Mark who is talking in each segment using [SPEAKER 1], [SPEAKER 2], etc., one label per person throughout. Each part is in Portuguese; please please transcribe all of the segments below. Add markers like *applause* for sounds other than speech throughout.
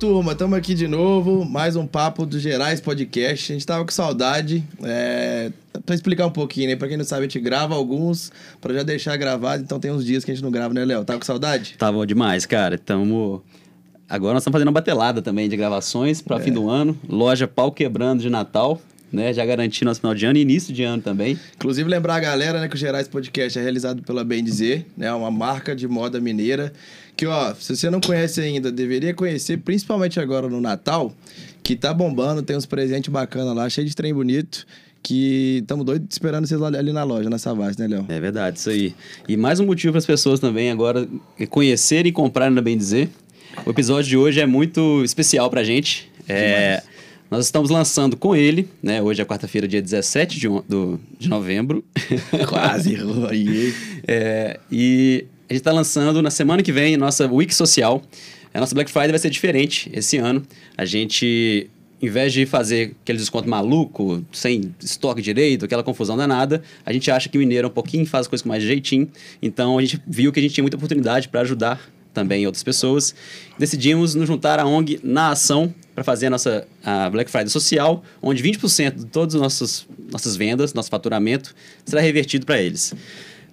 [SPEAKER 1] Turma, estamos aqui de novo. Mais um papo do Gerais Podcast. A gente tava com saudade. É... Pra explicar um pouquinho, né? Pra quem não sabe, a gente grava alguns pra já deixar gravado. Então tem uns dias que a gente não grava, né, Léo? Tava com saudade?
[SPEAKER 2] Tava demais, cara. Tamo. Agora nós estamos fazendo uma batelada também de gravações para
[SPEAKER 1] É.
[SPEAKER 2] fim do ano. Loja Pau Quebrando de Natal, né? Já garantindo nosso final de ano e início de ano também.
[SPEAKER 1] Inclusive, lembrar a galera, né, que o Gerais Podcast é realizado pela Bem Dizer, né? Uma marca de moda mineira. Que, ó, se você não conhece ainda, deveria conhecer, principalmente agora no Natal, que tá bombando, tem uns presentes bacanas lá, cheio de trem bonito. Que estamos doidos esperando vocês lá- ali na loja, na Savassi, né, Léo?
[SPEAKER 2] É verdade, isso aí. E mais um motivo para as pessoas também agora conhecerem e comprarem na Bem Dizer. O episódio de hoje é muito especial pra gente. É, nós estamos lançando com ele, né? Hoje é quarta-feira, dia 17 de, do- de novembro. *laughs*
[SPEAKER 1] Quase, aí.
[SPEAKER 2] É, e a gente está lançando na semana que vem nossa Week Social. A nossa Black Friday vai ser diferente esse ano. A gente, em vez de fazer aquele desconto maluco, sem estoque direito, aquela confusão danada, a gente acha que o mineiro é um pouquinho faz as coisas com mais jeitinho. Então a gente viu que a gente tinha muita oportunidade para ajudar também outras pessoas. Decidimos nos juntar à ONG na ação para fazer a nossa a Black Friday social, onde 20% de todas as nossas, nossas vendas, nosso faturamento, será revertido para eles.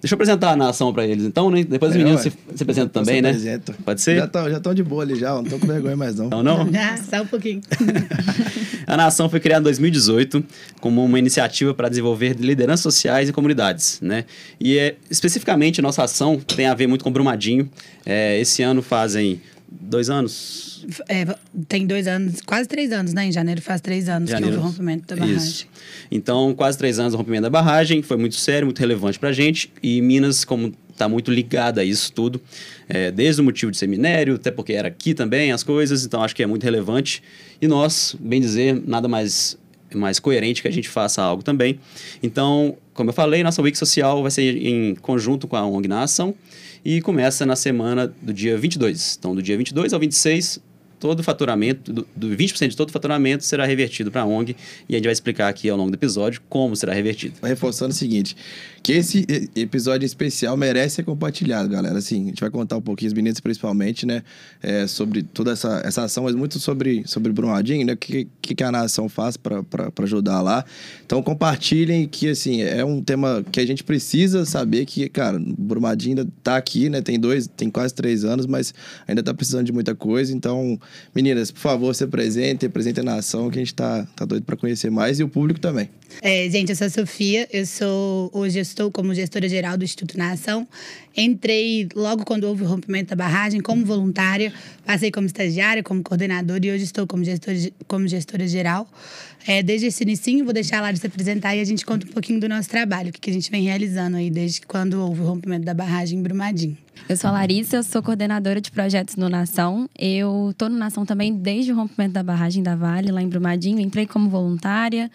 [SPEAKER 2] Deixa eu apresentar a nação para eles, então, né? Depois os
[SPEAKER 1] É,
[SPEAKER 2] meninos
[SPEAKER 1] ué.
[SPEAKER 2] se, se apresentam
[SPEAKER 1] Então
[SPEAKER 2] também,
[SPEAKER 1] se
[SPEAKER 2] né?
[SPEAKER 1] apresenta.
[SPEAKER 2] Pode ser?
[SPEAKER 1] Já estão de boa ali já, não tô com vergonha mais não.
[SPEAKER 2] Não, não? *laughs*
[SPEAKER 3] Ah, só um pouquinho. *laughs*
[SPEAKER 2] A Nação foi criada em 2018 como uma iniciativa para desenvolver lideranças sociais e comunidades, né? E é, especificamente nossa ação tem a ver muito com Brumadinho. É, esse ano fazem dois anos.
[SPEAKER 3] É, tem dois anos, quase três anos, né? Em janeiro faz três anos que houve o rompimento da barragem.
[SPEAKER 2] Isso. Então, quase três anos do rompimento da barragem, foi muito sério, muito relevante para a gente. E Minas, como está muito ligada a isso tudo, é, desde o motivo de ser minério, até porque era aqui também as coisas, então acho que é muito relevante. E nós, bem dizer, nada mais, mais coerente que a gente faça algo também. Então, como eu falei, nossa Week Social vai ser em conjunto com a ONG na Ação e começa na semana do dia 22. Então, do dia 22 ao 26, todo o faturamento, do, do 20% de todo o faturamento será revertido para a ONG e a gente vai explicar aqui ao longo do episódio como será revertido.
[SPEAKER 1] Reforçando o seguinte, que esse episódio especial merece ser compartilhado, galera. Assim, a gente vai contar um pouquinho, os meninos principalmente, né? é, sobre toda essa, essa ação, mas muito sobre, sobre Brumadinho, né? O que, que, que a nação faz para ajudar lá. Então, compartilhem que, assim, é um tema que a gente precisa saber que, cara, Brumadinho ainda tá aqui, né? Tem dois, tem quase três anos, mas ainda tá precisando de muita coisa. Então, meninas, por favor, se apresentem, apresentem a nação, que a gente tá, tá doido para conhecer mais e o público também.
[SPEAKER 3] É, gente, eu sou a Sofia, eu sou hoje estou como gestora geral do Instituto Nação. Entrei logo quando houve o rompimento da barragem como voluntária, passei como estagiária, como coordenadora e hoje estou como gestora, como gestora geral. É, desde esse início, vou deixar a Lara se apresentar e a gente conta um pouquinho do nosso trabalho, o que que a gente vem realizando aí desde quando houve o rompimento da barragem em Brumadinho.
[SPEAKER 4] Eu sou a Larissa, eu sou coordenadora de projetos no Nação. Eu tô no Nação também desde o rompimento da barragem da Vale, lá em Brumadinho. Entrei como voluntária,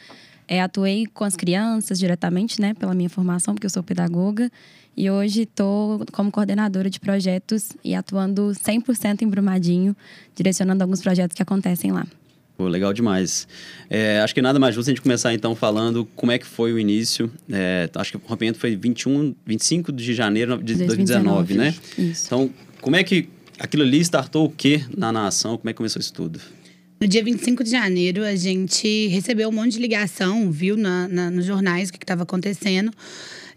[SPEAKER 4] é, atuei com as crianças diretamente, né, pela minha formação, porque eu sou pedagoga. E hoje estou como coordenadora de projetos e atuando 100% em Brumadinho, direcionando alguns projetos que acontecem lá.
[SPEAKER 2] Pô, legal demais. É, acho que nada mais justo a gente começar então falando como é que foi o início. É, acho que o rompimento foi 21, 25 de janeiro de 2019, né?
[SPEAKER 4] Isso.
[SPEAKER 2] Então, como é que aquilo ali startou o quê na nação? Como é que começou isso tudo?
[SPEAKER 3] No dia 25 de janeiro, a gente recebeu um monte de ligação, viu na, na- nos jornais o que estava acontecendo.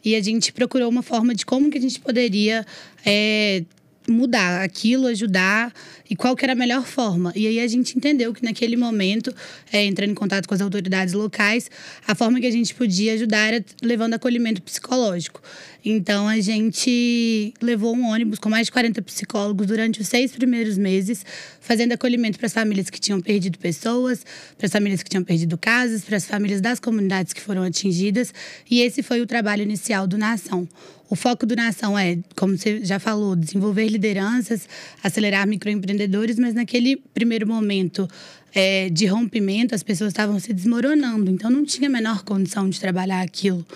[SPEAKER 3] E a gente procurou uma forma de como que a gente poderia é, mudar aquilo, ajudar e qual que era a melhor forma. E aí a gente entendeu que naquele momento, é, entrando em contato com as autoridades locais, a forma que a gente podia ajudar era levando acolhimento psicológico. Então a gente levou um ônibus com mais de 40 psicólogos durante os seis primeiros meses, fazendo acolhimento para as famílias que tinham perdido pessoas, para as famílias que tinham perdido casas, para as famílias das comunidades que foram atingidas. E esse foi o trabalho inicial do Nação. O foco do Nação é, como você já falou, desenvolver lideranças, acelerar microempreendedores, mas naquele primeiro momento é, de rompimento, as pessoas estavam se desmoronando, então não tinha a menor condição de trabalhar aquilo.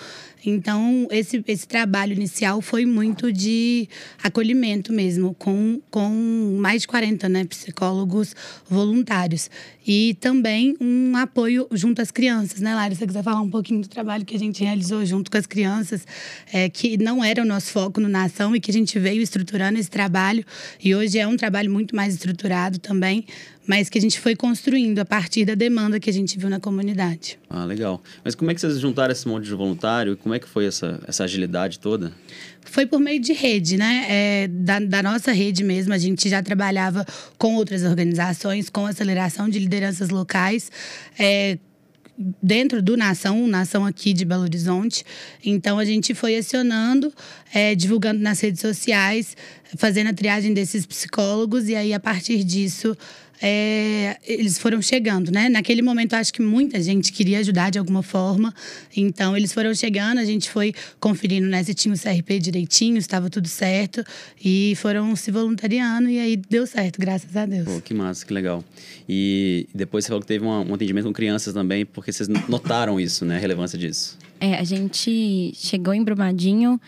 [SPEAKER 3] Então, esse, esse trabalho inicial foi muito de acolhimento mesmo, com, com mais de 40 né, psicólogos voluntários. E também um apoio junto às crianças, né, Lara? Se você quiser falar um pouquinho do trabalho que a gente realizou junto com as crianças, é, que não era o nosso foco no Nação e que a gente veio estruturando esse trabalho. E hoje é um trabalho muito mais estruturado também, mas que a gente foi construindo a partir da demanda que a gente viu na comunidade.
[SPEAKER 2] Ah, legal. Mas como é que vocês juntaram esse monte de voluntário? Como é que foi essa, essa agilidade toda?
[SPEAKER 3] Foi por meio de rede, né? É, da, da, nossa rede mesmo. A gente já trabalhava com outras organizações, com aceleração de lideranças locais. É, dentro do Nação, Nação aqui de Belo Horizonte. Então a gente foi acionando, é, divulgando nas redes sociais, fazendo a triagem desses psicólogos e aí a partir disso é, eles foram chegando, né? Naquele momento, acho que muita gente queria ajudar de alguma forma. Então, eles foram chegando, a gente foi conferindo né, se tinha o CRP direitinho, estava tudo certo. E foram se voluntariando e aí deu certo, graças a Deus.
[SPEAKER 2] Pô, que massa, que legal. E depois você falou que teve um atendimento com crianças também, porque vocês notaram isso, né? A relevância disso.
[SPEAKER 4] É, a gente chegou em Brumadinho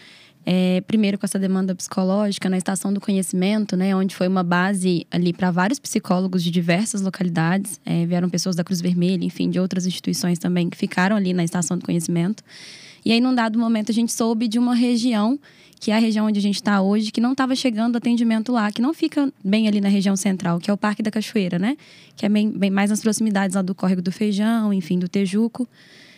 [SPEAKER 4] é, primeiro com essa demanda psicológica na Estação do Conhecimento, né, onde foi uma base ali para vários psicólogos de diversas localidades. É, vieram pessoas da Cruz Vermelha, enfim, de outras instituições também que ficaram ali na Estação do Conhecimento. E aí, num dado momento, a gente soube de uma região, que é a região onde a gente está hoje, que não estava chegando atendimento lá, que não fica bem ali na região central, que é o Parque da Cachoeira, né? Que é bem, bem mais nas proximidades lá do Córrego do Feijão, enfim, do Tejuco.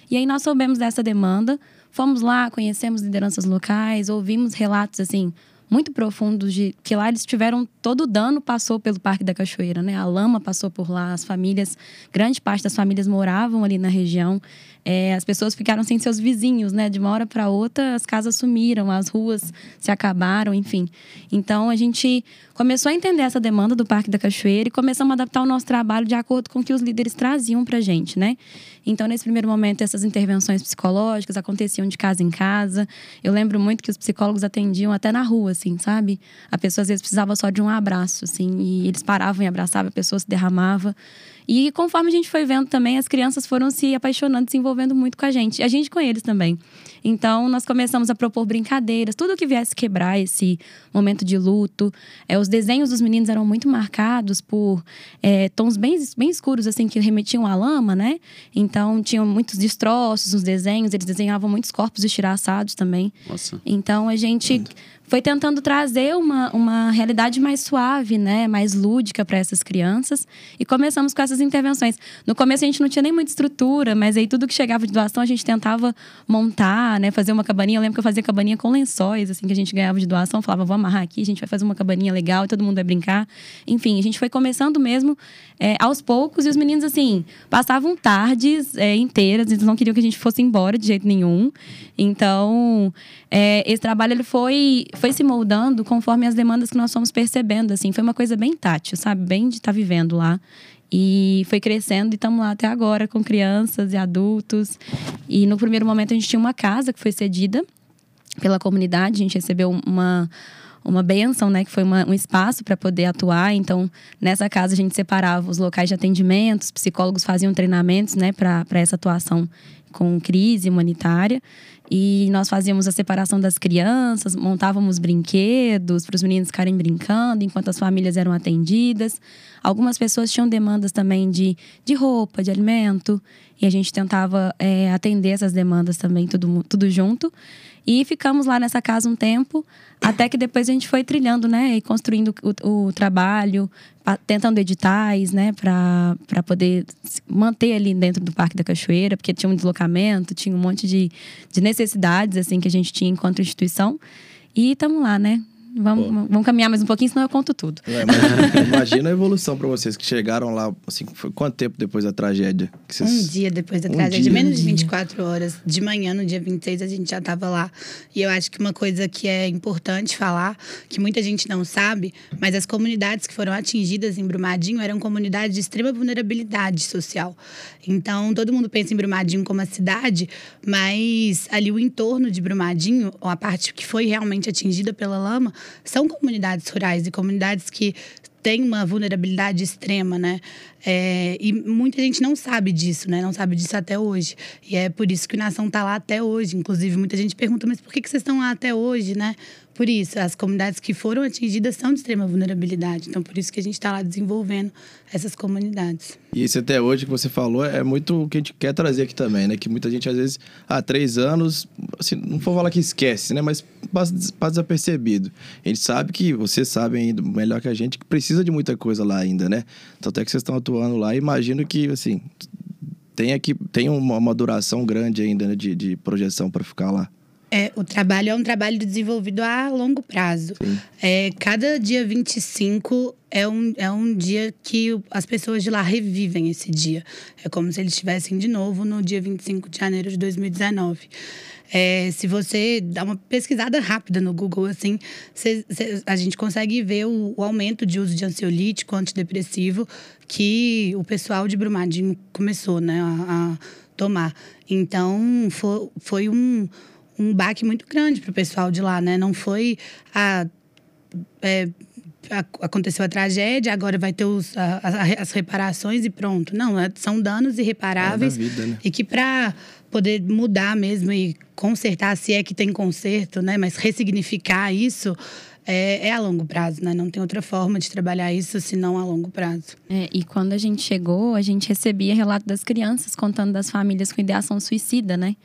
[SPEAKER 4] E aí nós soubemos dessa demanda, Fomos lá, conhecemos lideranças locais, ouvimos relatos assim muito profundos de que lá eles tiveram todo o dano passou pelo Parque da Cachoeira, né? A lama passou por lá, as famílias, grande parte das famílias moravam ali na região. É, as pessoas ficaram sem seus vizinhos, né? De uma hora para outra, as casas sumiram, as ruas se acabaram, enfim. Então a gente começou a entender essa demanda do Parque da Cachoeira e começamos a adaptar o nosso trabalho de acordo com o que os líderes traziam para gente, né? Então nesse primeiro momento essas intervenções psicológicas aconteciam de casa em casa. Eu lembro muito que os psicólogos atendiam até na rua, assim, sabe? A pessoa às vezes precisava só de um abraço, assim, e eles paravam e abraçavam, a pessoa se derramava. E conforme a gente foi vendo também, as crianças foram se apaixonando, se envolvendo muito com a gente. E a gente com eles também. Então, nós começamos a propor brincadeiras, tudo que viesse quebrar esse momento de luto. É, os desenhos dos meninos eram muito marcados por é, tons bem, bem escuros, assim, que remetiam à lama, né? Então, tinham muitos destroços nos desenhos, eles desenhavam muitos corpos estiraçados também.
[SPEAKER 2] Nossa.
[SPEAKER 4] Então, a gente foi tentando trazer uma, uma realidade mais suave, né, mais lúdica para essas crianças. E começamos com essas intervenções. No começo a gente não tinha nem muita estrutura, mas aí tudo que chegava de doação a gente tentava montar, né, fazer uma cabaninha. Eu lembro que eu fazia cabaninha com lençóis, assim, que a gente ganhava de doação. Falava, vou amarrar aqui, a gente vai fazer uma cabaninha legal e todo mundo vai brincar. Enfim, a gente foi começando mesmo é, aos poucos e os meninos, assim, passavam tardes é, inteiras, eles não queriam que a gente fosse embora de jeito nenhum. Então, é, esse trabalho ele foi, foi se moldando conforme as demandas que nós fomos percebendo, assim. Foi uma coisa bem tátil, sabe? Bem de estar tá vivendo lá. E foi crescendo e estamos lá até agora com crianças e adultos. E no primeiro momento a gente tinha uma casa que foi cedida pela comunidade, a gente recebeu uma uma benção, né, que foi uma, um espaço para poder atuar. Então, nessa casa a gente separava os locais de atendimento, os psicólogos faziam treinamentos, né, para essa atuação com crise humanitária. E nós fazíamos a separação das crianças, montávamos brinquedos para os meninos ficarem brincando enquanto as famílias eram atendidas. Algumas pessoas tinham demandas também de, de roupa, de alimento, e a gente tentava é, atender essas demandas também, tudo, tudo junto. E ficamos lá nessa casa um tempo, até que depois a gente foi trilhando, né? E construindo o, o trabalho, tentando editais, né? Para poder manter ali dentro do Parque da Cachoeira, porque tinha um deslocamento, tinha um monte de, de necessidades, assim, que a gente tinha enquanto instituição. E estamos lá, né? Vamos, vamos caminhar mais um pouquinho, senão eu conto tudo.
[SPEAKER 1] É, imagina, imagina, a evolução para vocês que chegaram lá, assim, foi quanto tempo depois da tragédia?
[SPEAKER 3] Vocês... Um dia depois da um tragédia, dia, menos de 24 horas. De manhã, no dia 26, a gente já estava lá. E eu acho que uma coisa que é importante falar, que muita gente não sabe, mas as comunidades que foram atingidas em Brumadinho eram comunidades de extrema vulnerabilidade social. Então, todo mundo pensa em Brumadinho como a cidade, mas ali o entorno de Brumadinho, a parte que foi realmente atingida pela lama, são comunidades rurais e comunidades que têm uma vulnerabilidade extrema, né? É, e muita gente não sabe disso, né? Não sabe disso até hoje. E é por isso que o Nação está lá até hoje. Inclusive, muita gente pergunta, mas por que, que vocês estão lá até hoje, né? Por isso, as comunidades que foram atingidas são de extrema vulnerabilidade. Então, por isso que a gente está lá desenvolvendo essas comunidades.
[SPEAKER 1] E esse até hoje que você falou é muito o que a gente quer trazer aqui também, né? Que muita gente, às vezes, há três anos, assim, não vou falar que esquece, né? Mas passa, desapercebido. A gente sabe que, vocês sabem ainda melhor que a gente, que precisa de muita coisa lá ainda, né? Até que vocês estão atuando lá, imagino que, assim, tem, aqui, tem uma, uma duração grande ainda né, de, de projeção para ficar lá.
[SPEAKER 3] É, o trabalho é um trabalho desenvolvido a longo prazo. É, cada dia 25 é um, é um dia que as pessoas de lá revivem esse dia. É como se eles estivessem de novo no dia 25 de janeiro de 2019. É, se você dá uma pesquisada rápida no Google, assim, cê, cê, a gente consegue ver o, o, aumento de uso de ansiolítico, antidepressivo, que o pessoal de Brumadinho começou né, a, a tomar. Então, foi, foi um um baque muito grande para o pessoal de lá, né? Não foi a, é, a, aconteceu a tragédia, agora vai ter os, a, as reparações e pronto. Não, é, são danos irreparáveis
[SPEAKER 1] é vida, né?
[SPEAKER 3] e que para poder mudar mesmo e consertar, se é que tem conserto, né? Mas ressignificar isso é, é, a longo prazo, né? Não tem outra forma de trabalhar isso senão a longo prazo.
[SPEAKER 4] É, e quando a gente chegou, a gente recebia relato das crianças contando das famílias com ideação suicida, né?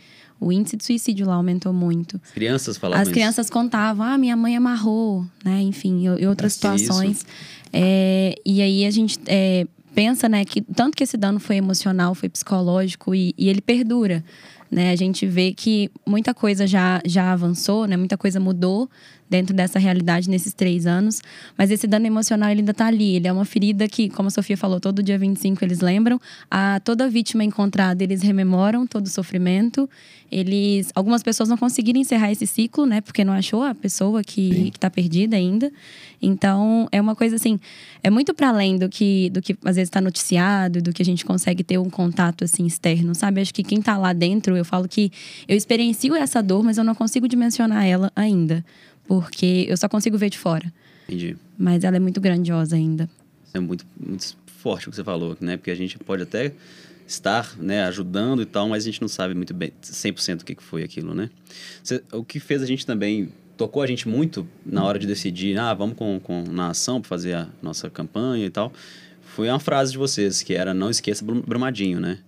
[SPEAKER 4] O índice de suicídio lá aumentou muito.
[SPEAKER 2] As crianças falavam
[SPEAKER 4] As crianças
[SPEAKER 2] isso.
[SPEAKER 4] contavam, ah, minha mãe amarrou, né? Enfim, e outras situações. É, e aí a gente é, pensa, né, que tanto que esse dano foi emocional, foi psicológico e, e ele perdura. Né? A gente vê que muita coisa já, já avançou, né? muita coisa mudou dentro dessa realidade nesses três anos. Mas esse dano emocional ele ainda está ali. Ele é uma ferida que, como a Sofia falou, todo dia 25 eles lembram. A toda vítima encontrada, eles rememoram todo o sofrimento. Eles, algumas pessoas não conseguiram encerrar esse ciclo, né? Porque não achou a pessoa que está perdida ainda. Então, é uma coisa assim, é muito para além do que, do que às vezes está noticiado, do que a gente consegue ter um contato assim externo, sabe? Acho que quem está lá dentro, eu falo que eu experiencio essa dor, mas eu não consigo dimensionar ela ainda porque eu só consigo ver de fora.
[SPEAKER 2] Entendi.
[SPEAKER 4] Mas ela é muito grandiosa ainda.
[SPEAKER 2] É muito, muito forte o que você falou, né? Porque a gente pode até estar né, ajudando e tal, mas a gente não sabe muito bem 100% o que foi aquilo, né? o que fez a gente também, tocou a gente muito na hora de decidir, ah, vamos com, com na ação para fazer a nossa campanha e tal, foi uma frase de vocês, que era não esqueça Brumadinho, né?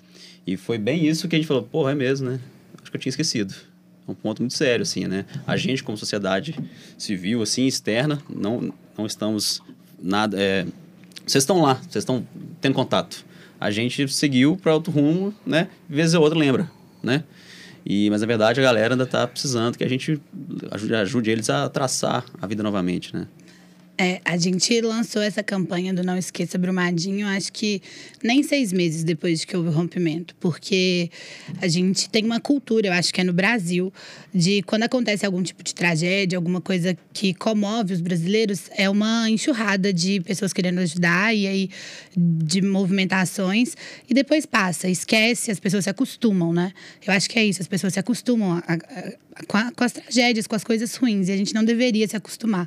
[SPEAKER 2] E foi bem isso que a gente falou, porra, é mesmo, né? Acho que eu tinha esquecido. É um ponto muito sério, assim, né? A gente, como sociedade civil, assim, externa, não, não estamos nada... É... Vocês estão lá, vocês estão tendo contato. A gente seguiu para outro rumo, né? Vez ou outra lembra, né? E, mas, na verdade, a galera ainda está precisando que a gente ajude, ajude eles a traçar a vida novamente, né?
[SPEAKER 3] É, a gente lançou essa campanha do Não Esqueça Brumadinho, acho que nem seis meses depois de que houve o rompimento, porque a gente tem uma cultura, eu acho que é no Brasil, de quando acontece algum tipo de tragédia, alguma coisa que comove os brasileiros, é uma enxurrada de pessoas querendo ajudar e aí de movimentações, e depois passa, esquece, as pessoas se acostumam, né? Eu acho que é isso, as pessoas se acostumam a, a, a, com, com as tragédias, com as coisas ruins, e a gente não deveria se acostumar.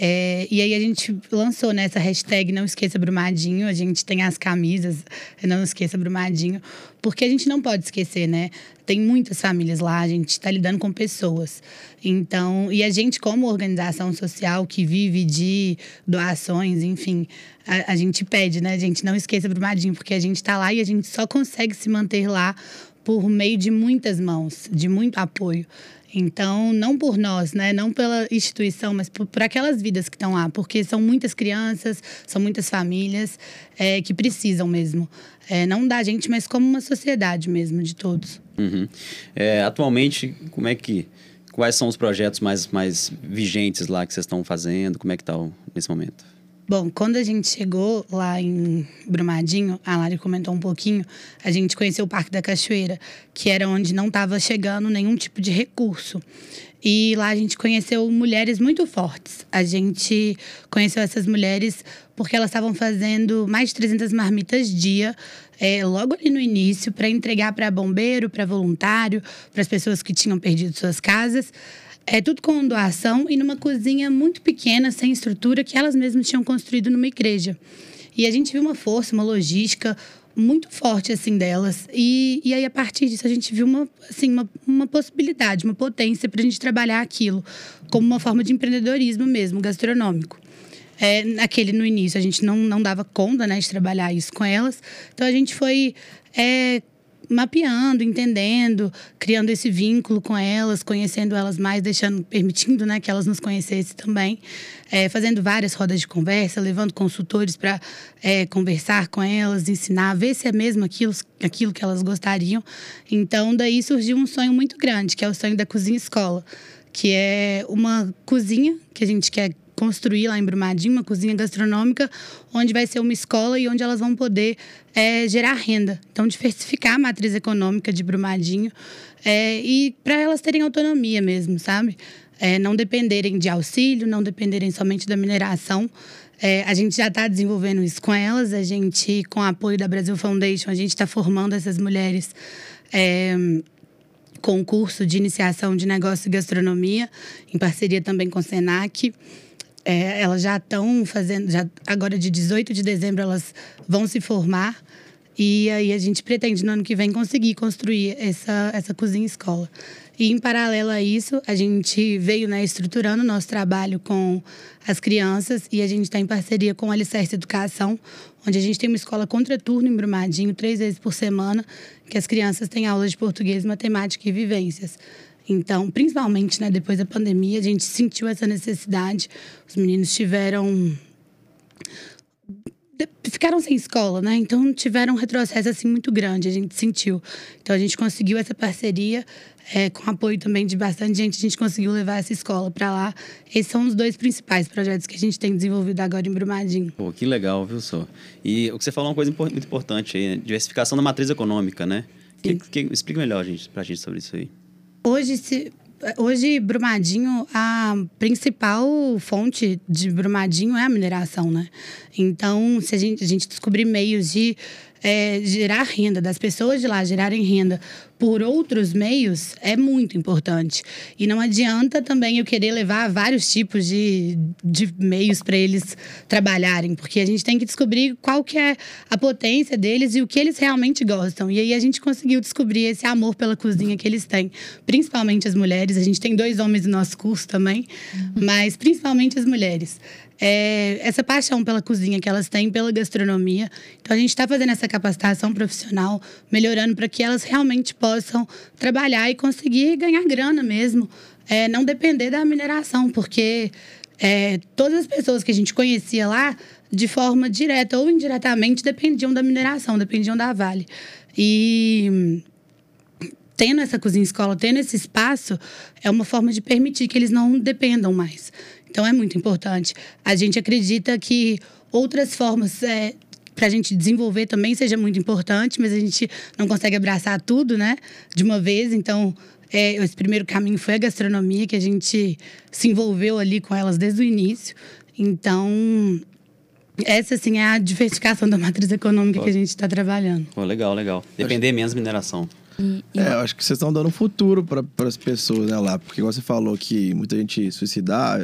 [SPEAKER 3] É, e aí a gente lançou né, essa hashtag Não Esqueça Brumadinho. A gente tem as camisas Não Esqueça Brumadinho. Porque a gente não pode esquecer, né? Tem muitas famílias lá, a gente está lidando com pessoas. Então, e a gente, como organização social que vive de doações, enfim, a, a gente pede, né? A gente não esqueça Brumadinho, porque a gente está lá e a gente só consegue se manter lá por meio de muitas mãos, de muito apoio. Então, não por nós, né? Não pela instituição, mas por, por aquelas vidas que estão lá, porque são muitas crianças, são muitas famílias é, que precisam mesmo. É, não da gente, mas como uma sociedade mesmo, de todos.
[SPEAKER 2] Uhum. É, atualmente, como é que. Quais são os projetos mais, mais vigentes lá que vocês estão fazendo? Como é que está nesse momento?
[SPEAKER 3] Bom, quando a gente chegou lá em Brumadinho, a Lari comentou um pouquinho, a gente conheceu o Parque da Cachoeira, que era onde não estava chegando nenhum tipo de recurso. E lá a gente conheceu mulheres muito fortes. A gente conheceu essas mulheres porque elas estavam fazendo mais de 300 marmitas dia, é, logo ali no início, para entregar para bombeiro, para voluntário, para as pessoas que tinham perdido suas casas. É tudo com doação e numa cozinha muito pequena, sem estrutura, que elas mesmas tinham construído numa igreja. E a gente viu uma força, uma logística muito forte assim delas. E, e aí, a partir disso, a gente viu uma, assim, uma, uma possibilidade, uma potência para a gente trabalhar aquilo como uma forma de empreendedorismo mesmo, gastronômico. É, naquele no início a gente não, não dava conta né, de trabalhar isso com elas. Então a gente foi é, mapeando, entendendo, criando esse vínculo com elas, conhecendo elas mais, deixando, permitindo, né, que elas nos conhecessem também, é, fazendo várias rodas de conversa, levando consultores para é, conversar com elas, ensinar, ver se é mesmo aquilo, aquilo que elas gostariam. Então, daí surgiu um sonho muito grande, que é o sonho da cozinha escola, que é uma cozinha que a gente quer construir lá em Brumadinho uma cozinha gastronômica, onde vai ser uma escola e onde elas vão poder é, gerar renda. Então, diversificar a matriz econômica de Brumadinho é, e para elas terem autonomia mesmo, sabe? É, não dependerem de auxílio, não dependerem somente da mineração. É, a gente já está desenvolvendo isso com elas. A gente, com o apoio da Brasil Foundation, a gente está formando essas mulheres é, com curso de iniciação de negócio e gastronomia, em parceria também com o Senac. É, elas já estão fazendo, já, agora de 18 de dezembro elas vão se formar. E aí a gente pretende no ano que vem conseguir construir essa, essa cozinha escola. E em paralelo a isso, a gente veio né, estruturando o nosso trabalho com as crianças e a gente está em parceria com o Alicerce Educação, onde a gente tem uma escola contraturno em Brumadinho, três vezes por semana, que as crianças têm aulas de português, matemática e vivências. Então, principalmente né, depois da pandemia, a gente sentiu essa necessidade. Os meninos tiveram ficaram sem escola, né? Então tiveram um retrocesso assim muito grande, a gente sentiu. Então a gente conseguiu essa parceria é, com apoio também de bastante gente, a gente conseguiu levar essa escola para lá. Esses são os dois principais projetos que a gente tem desenvolvido agora em Brumadinho.
[SPEAKER 2] Pô, que legal, viu, só? E o que você falou é uma coisa muito importante aí, né? diversificação da matriz econômica, né? Que, que, explica melhor gente, pra gente sobre isso aí.
[SPEAKER 3] Hoje, se, hoje, Brumadinho, a principal fonte de Brumadinho é a mineração, né? Então, se a gente, a gente descobrir meios de é, gerar renda, das pessoas de lá gerarem renda por outros meios é muito importante. E não adianta também eu querer levar vários tipos de, de meios para eles trabalharem, porque a gente tem que descobrir qual que é a potência deles e o que eles realmente gostam. E aí a gente conseguiu descobrir esse amor pela cozinha que eles têm, principalmente as mulheres. A gente tem dois homens no nosso curso também, uhum. mas principalmente as mulheres é, essa paixão pela cozinha que elas têm, pela gastronomia. Então a gente está fazendo essa capacitação profissional, melhorando para que elas realmente possam trabalhar e conseguir ganhar grana mesmo, é, não depender da mineração, porque é, todas as pessoas que a gente conhecia lá, de forma direta ou indiretamente, dependiam da mineração, dependiam da Vale. E tendo essa cozinha escola, tendo esse espaço, é uma forma de permitir que eles não dependam mais. Então é muito importante. A gente acredita que outras formas é, para a gente desenvolver também seja muito importante, mas a gente não consegue abraçar tudo, né, de uma vez. Então, é, esse primeiro caminho foi a gastronomia, que a gente se envolveu ali com elas desde o início. Então, essa, assim, é a diversificação da matriz econômica que a gente está trabalhando.
[SPEAKER 2] Legal, legal. Depender menos mineração.
[SPEAKER 1] E, e... É, eu acho que vocês estão dando um futuro para as pessoas né, lá, porque você falou que muita gente suicidar,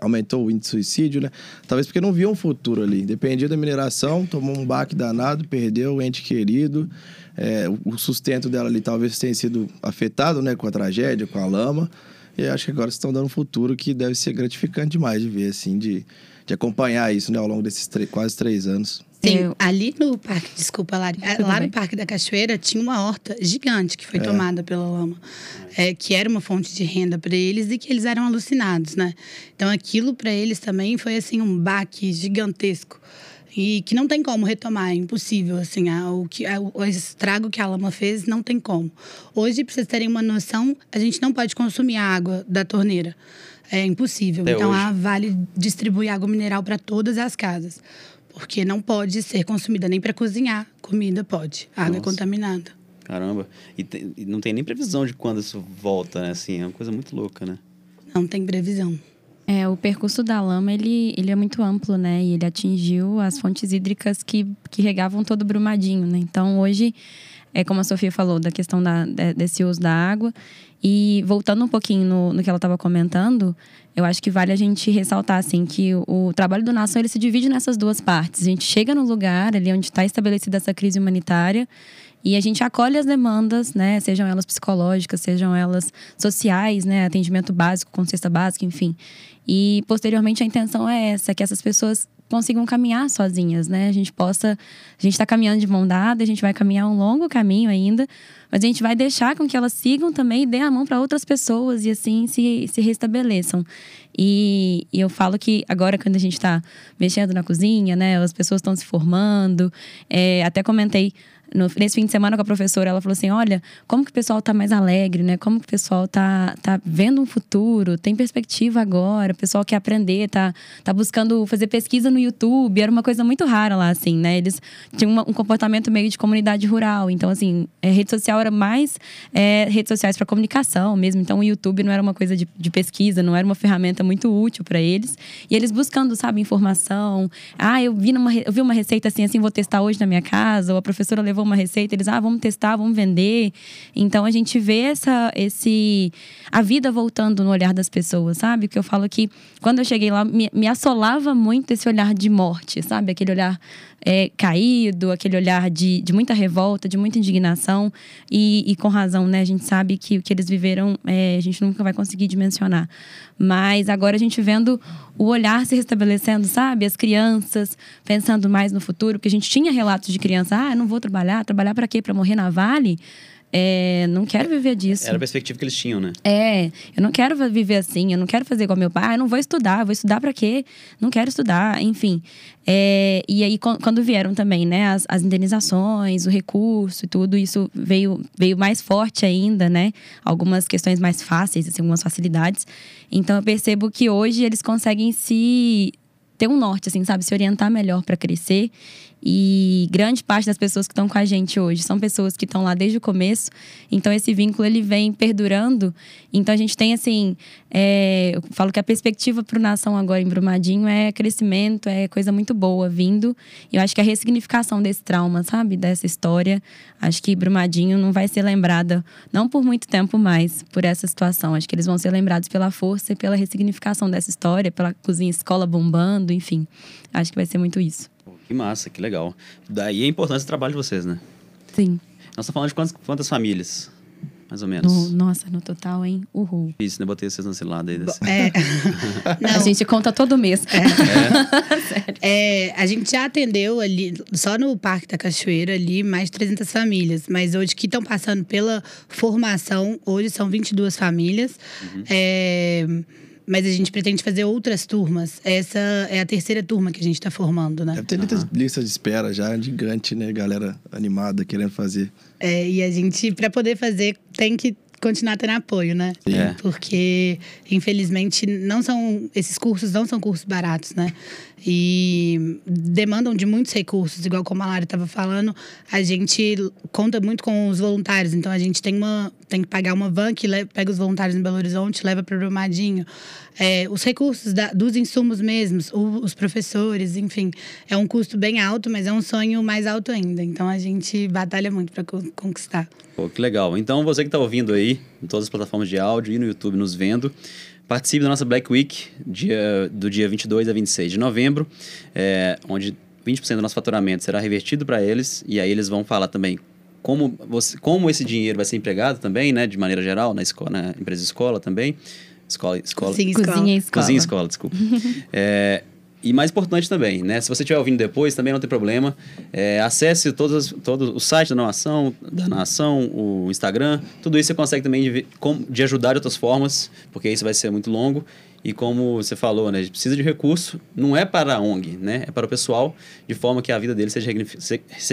[SPEAKER 1] aumentou o índice de suicídio, né? Talvez porque não viam um futuro ali. Dependia da mineração, tomou um baque danado, perdeu o ente querido. É, o sustento dela ali talvez tenha sido afetado né, com a tragédia, com a lama. E acho que agora vocês estão dando um futuro que deve ser gratificante demais de ver, assim, de, de acompanhar isso né, ao longo desses quase três anos.
[SPEAKER 3] Sim, eu... ali no parque, desculpa, Lari, Tudo lá bem. no Parque da Cachoeira tinha uma horta gigante que foi é. tomada pela lama, é, que era uma fonte de renda para eles e que eles eram alucinados, né? Então aquilo para eles também foi assim um baque gigantesco e que não tem como retomar, é impossível, assim, a, o, que, a, o estrago que a lama fez não tem como. Hoje, para vocês terem uma noção, a gente não pode consumir a água da torneira, é impossível. Até então hoje. a Vale distribui água mineral para todas as casas porque não pode ser consumida nem para cozinhar. Comida pode, água é contaminada.
[SPEAKER 2] Caramba. E, te, e, não tem nem previsão de quando isso volta, né? Assim, é uma coisa muito louca, né?
[SPEAKER 3] Não tem previsão.
[SPEAKER 4] É, o percurso da lama, ele, ele é muito amplo, né? E ele atingiu as fontes hídricas que, que regavam todo o Brumadinho, né? Então, hoje, é como a Sofia falou, da questão da, desse uso da água. E voltando um pouquinho no, no que ela estava comentando, eu acho que vale a gente ressaltar assim que o, o, trabalho do Nação ele se divide nessas duas partes. A gente chega no lugar ali onde está estabelecida essa crise humanitária e a gente acolhe as demandas, né, sejam elas psicológicas, sejam elas sociais, né, atendimento básico, com cesta básica, enfim. E posteriormente a intenção é essa, que essas pessoas consigam caminhar sozinhas, né? A gente possa. A gente está caminhando de mão dada, a gente vai caminhar um longo caminho ainda, mas a gente vai deixar com que elas sigam também e dê a mão para outras pessoas e assim se, se restabeleçam. E, e eu falo que agora, quando a gente está mexendo na cozinha, né? As pessoas estão se formando. É, até comentei no, nesse fim de semana com a professora, ela falou assim: olha, como que o pessoal tá mais alegre, né? Como que o pessoal tá, tá vendo um futuro, tem perspectiva agora, o pessoal quer aprender, tá, tá buscando fazer pesquisa no YouTube. Era uma coisa muito rara lá, assim, né? Eles tinham uma, um comportamento meio de comunidade rural. Então, assim, é, rede social era mais é, redes sociais para comunicação mesmo. Então, o YouTube não era uma coisa de, de pesquisa, não era uma ferramenta muito útil para eles. E eles buscando, sabe, informação. Ah, eu vi, numa, eu vi uma receita assim, assim, vou testar hoje na minha casa. Ou a professora levou uma receita, eles, ah, vamos testar, vamos vender. Então a gente vê essa, esse, a vida voltando no olhar das pessoas, sabe? Que eu falo que quando eu cheguei lá, me, me assolava muito esse olhar de morte, sabe? Aquele olhar é, caído, aquele olhar de, de muita revolta, de muita indignação. E, e com razão, né? A gente sabe que o que eles viveram, é, a gente nunca vai conseguir dimensionar. Mas agora a gente vendo o olhar se restabelecendo, sabe? As crianças pensando mais no futuro, porque a gente tinha relatos de criança, ah, não vou trabalhar, trabalhar para quê? Para morrer na Vale? É, não quero viver disso.
[SPEAKER 2] Era a perspectiva que eles tinham, né?
[SPEAKER 4] É, eu não quero viver assim, eu não quero fazer igual meu pai, eu não vou estudar, vou estudar para quê? Não quero estudar, enfim. É, e aí, quando vieram também, né, as, as, indenizações, o recurso e tudo, isso veio, veio mais forte ainda, né? Algumas questões mais fáceis, assim, algumas facilidades. Então, eu percebo que hoje eles conseguem se ter um norte, assim, sabe? Se orientar melhor para crescer. E grande parte das pessoas que estão com a gente hoje são pessoas que estão lá desde o começo. Então, esse vínculo, ele vem perdurando. Então, a gente tem, assim... É, eu falo que a perspectiva para o Nação agora em Brumadinho é crescimento, é coisa muito boa vindo. E eu acho que a ressignificação desse trauma, sabe? Dessa história. Acho que Brumadinho não vai ser lembrada, não por muito tempo mais, por essa situação. Acho que eles vão ser lembrados pela força e pela ressignificação dessa história, pela cozinha escola bombando, enfim. Acho que vai ser muito isso.
[SPEAKER 2] Que massa, que legal. Daí a importância do trabalho de vocês, né?
[SPEAKER 4] Sim.
[SPEAKER 2] Nós estamos falando de quantas, quantas famílias? Mais ou menos.
[SPEAKER 4] No, nossa, no total, hein? Uhul.
[SPEAKER 2] Isso, né? Botei vocês nesse lado aí. Desse.
[SPEAKER 3] É. *laughs*
[SPEAKER 4] a gente conta todo mês.
[SPEAKER 3] É. *laughs* é. a gente já atendeu ali, só no Parque da Cachoeira ali, mais de 300 famílias. Mas hoje que estão passando pela formação, hoje são 22 famílias. Uhum. É mas a gente pretende fazer outras turmas. Essa é a terceira turma que a gente está formando, né?
[SPEAKER 1] Deve ter uhum. lista de espera já, gigante, né? Galera animada querendo fazer.
[SPEAKER 3] É, e a gente, para poder fazer, tem que continuar tendo apoio, né?
[SPEAKER 2] É.
[SPEAKER 3] Porque, infelizmente, não são. Esses cursos não são cursos baratos, né? E demandam de muitos recursos, igual como a Lara estava falando, a gente conta muito com os voluntários. Então a gente tem, uma, tem que pagar uma van que pega os voluntários em Belo Horizonte, leva para o Brumadinho. É, os recursos da, dos insumos mesmos, o, os professores, enfim. É um custo bem alto, mas é um sonho mais alto ainda. Então a gente batalha muito para conquistar.
[SPEAKER 2] Pô, que legal. Então você que está ouvindo aí, em todas as plataformas de áudio e no YouTube nos vendo, participe da nossa Black Week dia, do dia 22 a 26 de novembro, é, onde 20% do nosso faturamento será revertido para eles e aí eles vão falar também como, você, como esse dinheiro vai ser empregado também, né, de maneira geral, na, escola, na empresa escola também. Escola, escola.
[SPEAKER 3] Sim, escola.
[SPEAKER 4] Cozinha escola.
[SPEAKER 2] Cozinha escola, desculpa. é, *laughs* e mais importante também, né? Se você estiver ouvindo depois, também não tem problema. É, acesse todos, todo o site da Nação, da Nação, o Instagram. Tudo isso você consegue também de, de ajudar de outras formas, porque isso vai ser muito longo. E como você falou, né? A gente precisa de recurso. Não é para a ONG, né? É para o pessoal, de forma que a vida dele seja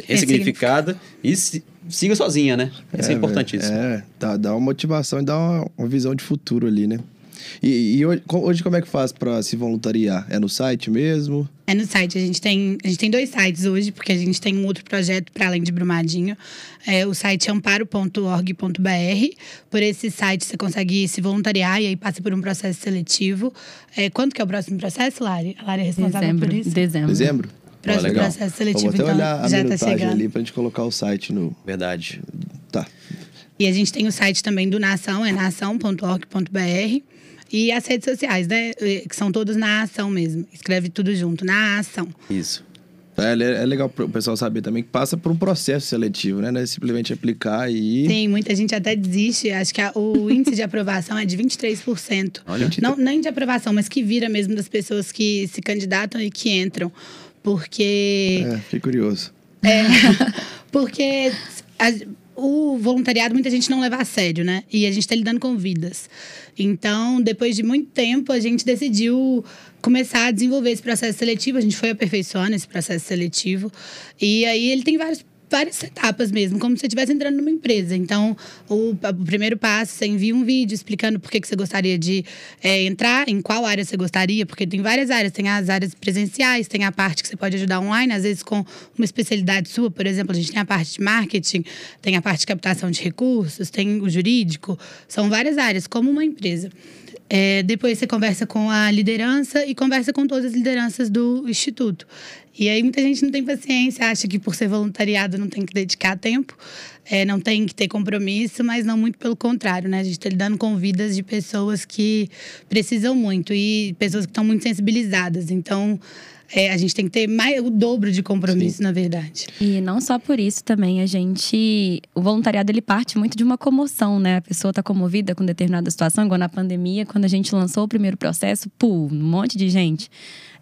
[SPEAKER 2] ressignificada e se, siga sozinha, né? Isso é, é importantíssimo.
[SPEAKER 1] É, dá, dá uma motivação e dá uma, uma visão de futuro ali, né? E, e hoje, hoje, como é que faz para se voluntariar? É no site mesmo?
[SPEAKER 3] É no site. A gente tem, a gente tem dois sites hoje, porque a gente tem um outro projeto para além de Brumadinho. É, o site é amparo.org.br. Por esse site você consegue se voluntariar e aí passa por um processo seletivo. É, quando que é o próximo processo, Lari? A Lari é responsável
[SPEAKER 4] Dezembro.
[SPEAKER 3] por isso?
[SPEAKER 4] Dezembro.
[SPEAKER 1] Dezembro? Legal.
[SPEAKER 3] processo seletivo,
[SPEAKER 1] até
[SPEAKER 3] então,
[SPEAKER 1] olhar a
[SPEAKER 3] já tá
[SPEAKER 1] minutagem
[SPEAKER 3] chegando.
[SPEAKER 1] ali pra gente colocar o site no...
[SPEAKER 2] Verdade.
[SPEAKER 1] Tá.
[SPEAKER 3] E a gente tem o site também do Nação, é nação.org.br. E as redes sociais, né? Que são todas na ação mesmo. Escreve tudo junto, na ação.
[SPEAKER 2] Isso.
[SPEAKER 1] É, é legal pro pessoal saber também que passa por um processo seletivo, né? Não é simplesmente aplicar e...
[SPEAKER 3] Sim, muita gente até desiste. Acho que a- o índice de aprovação é de 23%.
[SPEAKER 2] Olha.
[SPEAKER 3] Não, nem de aprovação, mas que vira mesmo das pessoas que se candidatam e que entram. Porque
[SPEAKER 1] É, fiquei curioso. *laughs*
[SPEAKER 3] Porque a- o voluntariado muita gente não leva a sério, né? E a gente está lidando com vidas. Então, depois de muito tempo, a gente decidiu começar a desenvolver esse processo seletivo. A gente foi aperfeiçoando esse processo seletivo. E aí ele tem vários várias etapas mesmo, como se você estivesse entrando numa empresa. Então, o, o primeiro passo, você envia um vídeo explicando por que, que você gostaria de é, entrar, em qual área você gostaria, porque tem várias áreas. Tem as áreas presenciais, tem a parte que você pode ajudar online, às vezes com uma especialidade sua. Por exemplo, a gente tem a parte de marketing, tem a parte de captação de recursos, tem o jurídico. São várias áreas, como uma empresa. É, depois você conversa com a liderança e conversa com todas as lideranças do instituto. E aí muita gente não tem paciência, acha que por ser voluntariado não tem que dedicar tempo, é, não tem que ter compromisso, mas não muito pelo contrário, né? A gente está lidando com vidas de pessoas que precisam muito e pessoas que estão muito sensibilizadas. Então, é, a gente tem que ter mais, o dobro de compromisso, na verdade.
[SPEAKER 4] E não só por isso também, a gente. O voluntariado ele parte muito de uma comoção, né? A pessoa está comovida com determinada situação, igual na pandemia, quando a gente lançou o primeiro processo, pô, um monte de gente.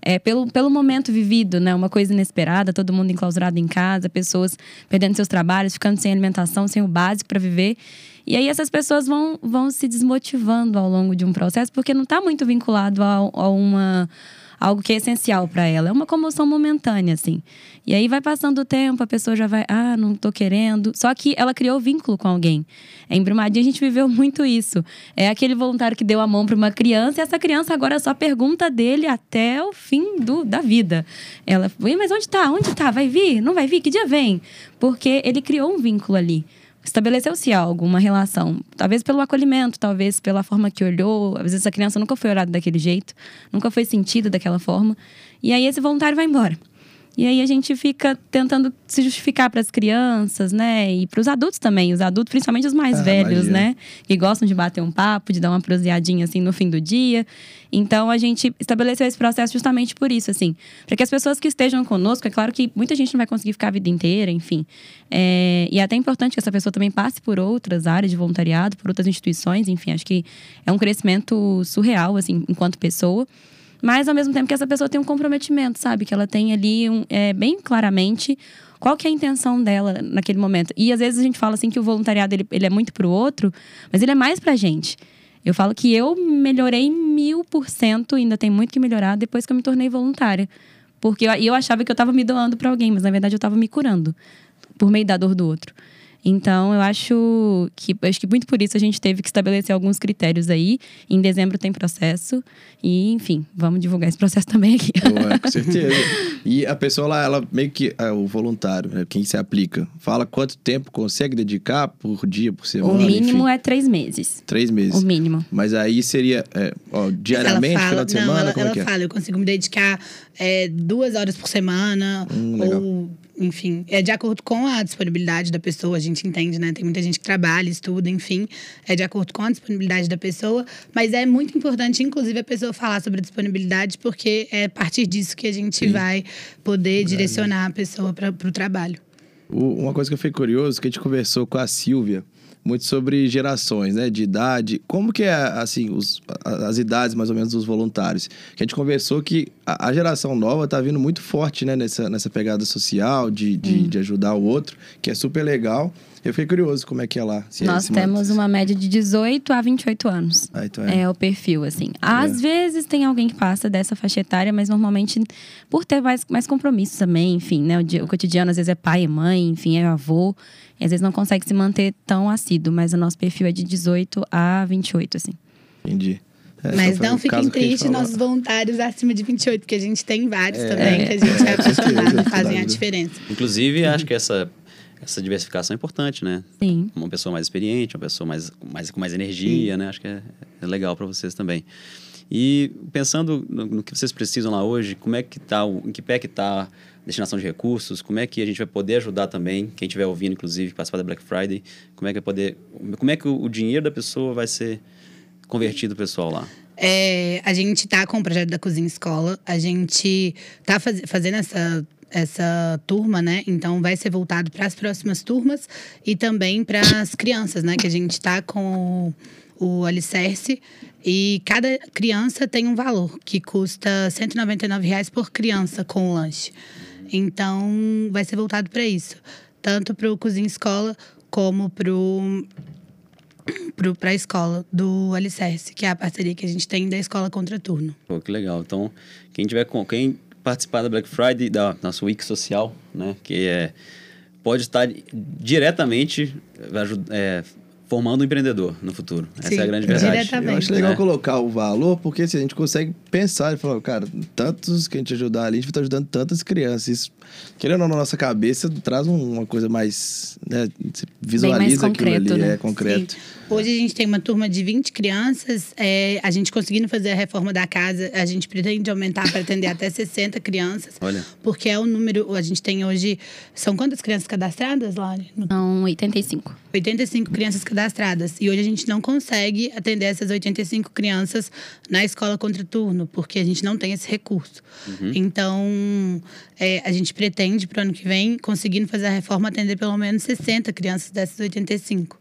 [SPEAKER 4] É, pelo, pelo momento vivido, né? Uma coisa inesperada, todo mundo enclausurado em casa, pessoas perdendo seus trabalhos, ficando sem alimentação, sem o básico para viver. E aí essas pessoas vão, vão se desmotivando ao longo de um processo, porque não está muito vinculado a, a uma algo que é essencial para ela. É uma comoção momentânea, assim. E aí vai passando o tempo, a pessoa já vai, ah, não tô querendo. Só que ela criou vínculo com alguém. Em Brumadinho a gente viveu *laughs* muito isso. É aquele voluntário que deu a mão para uma criança e essa criança agora só pergunta dele até o fim do, da vida. Ela, "Ui, mas onde tá? Onde tá? Vai vir? Não vai vir? Que dia vem? Porque ele criou um vínculo ali estabeleceu-se algo, uma relação. Talvez pelo acolhimento, talvez pela forma que olhou. Às vezes a criança nunca foi olhada daquele jeito, nunca foi sentida daquela forma. E aí esse voluntário vai embora. E aí a gente fica tentando se justificar para as crianças, né? E para os adultos também, os adultos, principalmente os mais
[SPEAKER 1] Ah,
[SPEAKER 4] velhos, né? Que gostam de bater um papo, de dar uma proseadinha assim no fim do dia. Então a gente estabeleceu esse processo justamente por isso, assim, para que as pessoas que estejam conosco, é claro que muita gente não vai conseguir ficar a vida inteira, enfim. É, e é até importante que essa pessoa também passe por outras áreas de voluntariado, por outras instituições, enfim, acho que é um crescimento surreal, assim, enquanto pessoa. Mas ao mesmo tempo que essa pessoa tem um comprometimento, sabe? Que ela tem ali um, é, bem claramente qual que é a intenção dela naquele momento. E às vezes a gente fala assim que o voluntariado ele, ele é muito pro outro, mas ele é mais pra gente. Eu falo que eu melhorei mil por cento, ainda tem muito que melhorar depois que eu me tornei voluntária. Porque eu, eu achava que eu tava me doando pra alguém, mas na verdade eu tava me curando por meio da dor do outro. Então, eu acho que acho que muito por isso a gente teve que estabelecer alguns critérios aí. Em dezembro tem processo e, enfim, vamos divulgar esse processo também aqui.
[SPEAKER 1] Boa, com *laughs* certeza. E a pessoa lá, ela meio que, é, o voluntário, né, quem se aplica, fala quanto tempo consegue dedicar por dia, por semana,
[SPEAKER 4] o mínimo
[SPEAKER 1] enfim,
[SPEAKER 4] é três meses.
[SPEAKER 1] três meses.
[SPEAKER 4] O mínimo.
[SPEAKER 1] Mas aí seria, é, ó, diariamente,
[SPEAKER 3] fala,
[SPEAKER 1] final de
[SPEAKER 3] não,
[SPEAKER 1] semana,
[SPEAKER 3] ela,
[SPEAKER 1] como é
[SPEAKER 3] ela
[SPEAKER 1] que é?
[SPEAKER 3] fala, eu consigo me dedicar é, duas horas por semana,
[SPEAKER 1] Hum, legal.
[SPEAKER 3] ou, enfim, é de acordo com a disponibilidade da pessoa, a gente entende, né? Tem muita gente que trabalha, estuda, enfim, é de acordo com a disponibilidade da pessoa, mas é muito importante, inclusive, a pessoa falar sobre a disponibilidade, porque é a partir disso que a gente vai poder direcionar a pessoa para o trabalho.
[SPEAKER 1] Uma coisa que eu fiquei curioso, que a gente conversou com a Silvia, muito sobre gerações, né, de idade. Como que é, assim, os- as idades mais ou menos dos voluntários? Que a gente conversou que a, a geração nova tá vindo muito forte, né, nessa, nessa pegada social, de, de, de ajudar o outro, que é super legal. Eu fiquei curioso como é que é lá. se é
[SPEAKER 4] Nós
[SPEAKER 1] esse
[SPEAKER 4] temos uma média de 18 a 28 anos.
[SPEAKER 1] Ah, então é.
[SPEAKER 4] É o perfil, assim. Às vezes tem alguém que passa dessa faixa etária, mas normalmente por ter mais, mais compromisso também, enfim, né? O, dia- o cotidiano às vezes é pai, é mãe, enfim, é avô. E às vezes não consegue se manter tão assíduo, mas o nosso perfil é de 18 a 28, assim.
[SPEAKER 1] Entendi. É,
[SPEAKER 3] Mas
[SPEAKER 1] foi
[SPEAKER 3] não fiquem
[SPEAKER 1] gente
[SPEAKER 3] tristes, nossos voluntários acima de 28, porque a gente tem vários
[SPEAKER 1] É,
[SPEAKER 3] também que a gente é,
[SPEAKER 1] é, com certeza,
[SPEAKER 3] apaixonado, fazem a diferença.
[SPEAKER 2] Inclusive, acho que essa, essa diversificação é importante, né?
[SPEAKER 4] Sim.
[SPEAKER 2] Uma pessoa mais experiente, uma pessoa mais, mais, com mais energia, né? Acho que é, é legal para vocês também. E pensando no, no que vocês precisam lá hoje, como é que tá, o- em que pé que tá, destinação de recursos, como é que a gente vai poder ajudar também, quem estiver ouvindo, inclusive, participar da Black Friday, como é que vai poder, como é que o, dinheiro da pessoa vai ser convertido pessoal lá?
[SPEAKER 3] É, a gente tá com o projeto da Cozinha Escola, a gente tá faz, fazendo essa essa turma, né? Então vai ser voltado para as próximas turmas e também para as crianças, né? Que a gente está com o, o alicerce e cada criança tem um valor que custa 199 reais por criança com lanche. Então vai ser voltado para isso, tanto para o cozinha escola como para para a escola do Alicerce, que é a parceria que a gente tem da escola Contraturno.
[SPEAKER 2] Pô, que legal. Então, quem tiver com quem participar da Black Friday, da nossa Week Social, né? Que é, pode estar diretamente é, formando um empreendedor no futuro. Essa
[SPEAKER 3] Sim,
[SPEAKER 2] é a grande verdade.
[SPEAKER 3] diretamente.
[SPEAKER 1] Eu acho legal
[SPEAKER 2] É.
[SPEAKER 1] colocar o valor, porque assim, a gente consegue pensar e falar, cara, tantos que a gente ajudar ali, a gente estar ajudando tantas crianças. Isso, querendo ou não, na nossa cabeça, traz um- uma coisa mais. Né, você visualiza aquilo
[SPEAKER 4] concreto,
[SPEAKER 1] ali,
[SPEAKER 4] né?
[SPEAKER 1] é concreto.
[SPEAKER 3] Sim. Hoje a gente tem uma turma de 20 crianças. é, a gente conseguindo fazer a reforma da casa, a gente pretende aumentar para atender até *laughs* 60 crianças.
[SPEAKER 2] Olha.
[SPEAKER 3] Porque é o número. A gente tem hoje. São quantas crianças cadastradas, Lari?
[SPEAKER 4] São 85.
[SPEAKER 3] 85 crianças cadastradas. E hoje a gente não consegue atender essas 85 crianças na escola contraturno, porque a gente não tem esse recurso. Então, é, a gente pretende, para o ano que vem, conseguindo fazer a reforma, atender pelo menos 60 crianças dessas 85.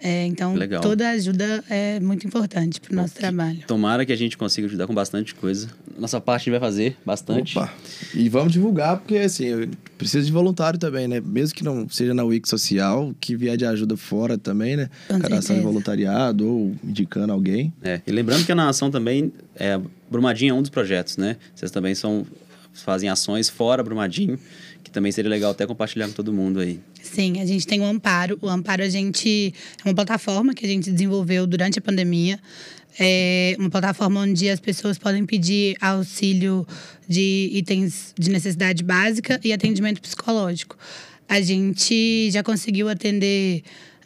[SPEAKER 3] É, então,
[SPEAKER 2] Legal.
[SPEAKER 3] toda ajuda é muito importante para o nosso trabalho.
[SPEAKER 2] Tomara que a gente consiga ajudar com bastante coisa. Nossa parte a gente vai fazer bastante.
[SPEAKER 1] Opa! E vamos divulgar, porque assim, eu preciso de voluntário também, né? Mesmo que não seja na Wix Social, que vier de ajuda fora também, né?
[SPEAKER 3] Certeza.
[SPEAKER 1] voluntariado ou indicando alguém.
[SPEAKER 2] É, e lembrando que a nação também, é, Brumadinho é um dos projetos, né? Vocês também são, fazem ações fora Brumadinho, que também seria legal até compartilhar com todo mundo aí.
[SPEAKER 3] Sim, a gente tem o Amparo. O Amparo a gente é uma plataforma que a gente desenvolveu durante a pandemia. É uma plataforma onde as pessoas podem pedir auxílio de itens de necessidade básica e atendimento psicológico. A gente já conseguiu atender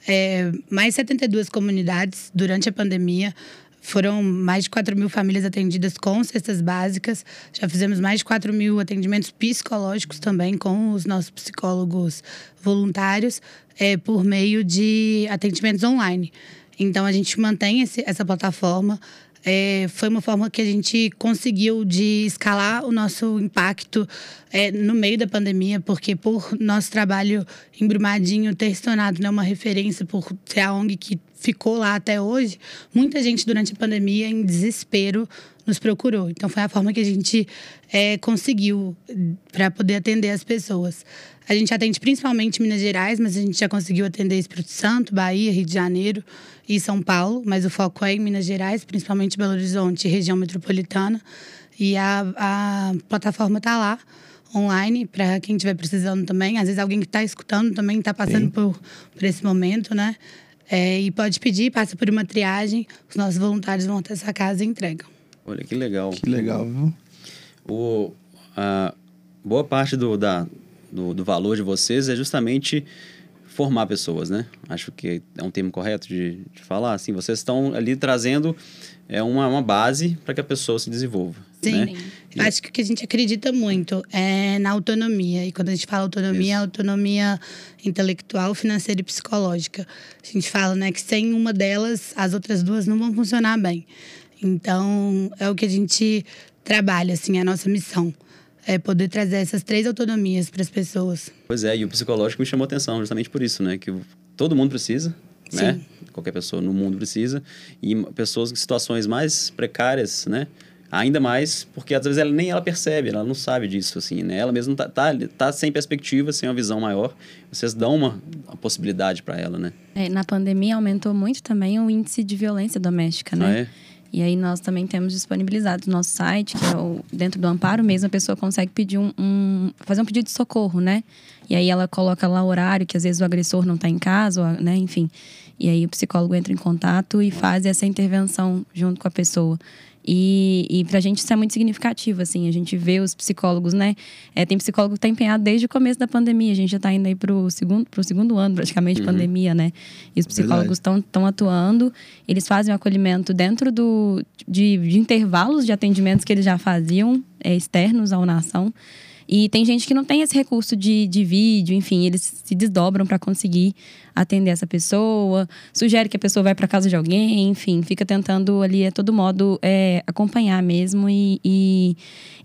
[SPEAKER 3] é, mais 72 comunidades durante a pandemia. Foram mais de 4 mil famílias atendidas com cestas básicas. Já fizemos mais de 4 mil atendimentos psicológicos também com os nossos psicólogos voluntários é, por meio de atendimentos online. Então, a gente mantém esse- essa plataforma. É, foi uma forma que a gente conseguiu de escalar o nosso impacto é, no meio da pandemia, porque por nosso trabalho em Brumadinho ter se tornado né, uma referência por ser a ONG que ficou lá até hoje, muita gente durante a pandemia, em desespero, nos procurou. Então foi a forma que a gente é, conseguiu para poder atender as pessoas. A gente atende principalmente Minas Gerais, mas a gente já conseguiu atender Espírito Santo, Bahia, Rio de Janeiro e São Paulo, mas o foco é em Minas Gerais, principalmente Belo Horizonte e região metropolitana. E a, a plataforma está lá online para quem estiver precisando também. Às vezes alguém que está escutando também está passando por, por esse momento, né? É, e pode pedir, passa por uma triagem, os nossos voluntários vão até essa casa e entregam.
[SPEAKER 2] Olha que legal.
[SPEAKER 1] Que legal, viu?
[SPEAKER 2] O, a boa parte do, da, do, do valor de vocês é justamente formar pessoas, né? Acho que é um termo correto de, de falar. Assim, vocês estão ali trazendo é, uma, uma base para que a pessoa se desenvolva.
[SPEAKER 3] Sim.
[SPEAKER 2] Né?
[SPEAKER 3] Acho que o que a gente acredita muito é na autonomia. E quando a gente fala autonomia, é autonomia intelectual, financeira e psicológica. A gente fala né, que sem uma delas, as outras duas não vão funcionar bem. Então, é o que a gente trabalha, assim, é a nossa missão. É poder trazer essas três autonomias para as pessoas.
[SPEAKER 2] Pois é, e o psicológico me chamou a atenção justamente por isso, né? Que todo mundo precisa, né? Qualquer pessoa no mundo precisa. E pessoas em situações mais precárias, né? Ainda mais porque às vezes ela, nem ela percebe, ela não sabe disso, assim, né? Ela mesma tá, tá, tá sem perspectiva, sem uma visão maior. Vocês dão uma, uma possibilidade para ela, né?
[SPEAKER 4] É, na pandemia aumentou muito também o índice de violência doméstica, né?
[SPEAKER 2] Ah, é?
[SPEAKER 4] E aí nós também temos disponibilizado no nosso site, que é o, dentro do amparo mesmo, a pessoa consegue pedir um, um- fazer um pedido de socorro, né? E aí ela coloca lá o horário, que às vezes o agressor não está em casa, ou, né? Enfim. E aí o psicólogo entra em contato e faz essa intervenção junto com a pessoa. E, e pra gente isso é muito significativo, assim. A gente vê os psicólogos, né? É, tem psicólogo que tá empenhado desde o começo da pandemia. A gente já tá indo aí pro segundo, pro segundo ano, praticamente, de pandemia, né? E os psicólogos estão atuando. Eles fazem o acolhimento dentro do, de, de intervalos de atendimentos que eles já faziam, é, externos ao nação. E tem gente que não tem esse recurso de, de vídeo, enfim, eles se desdobram para conseguir atender essa pessoa, sugere que a pessoa vai para casa de alguém, enfim, fica tentando ali, a todo modo, é, acompanhar mesmo e, e,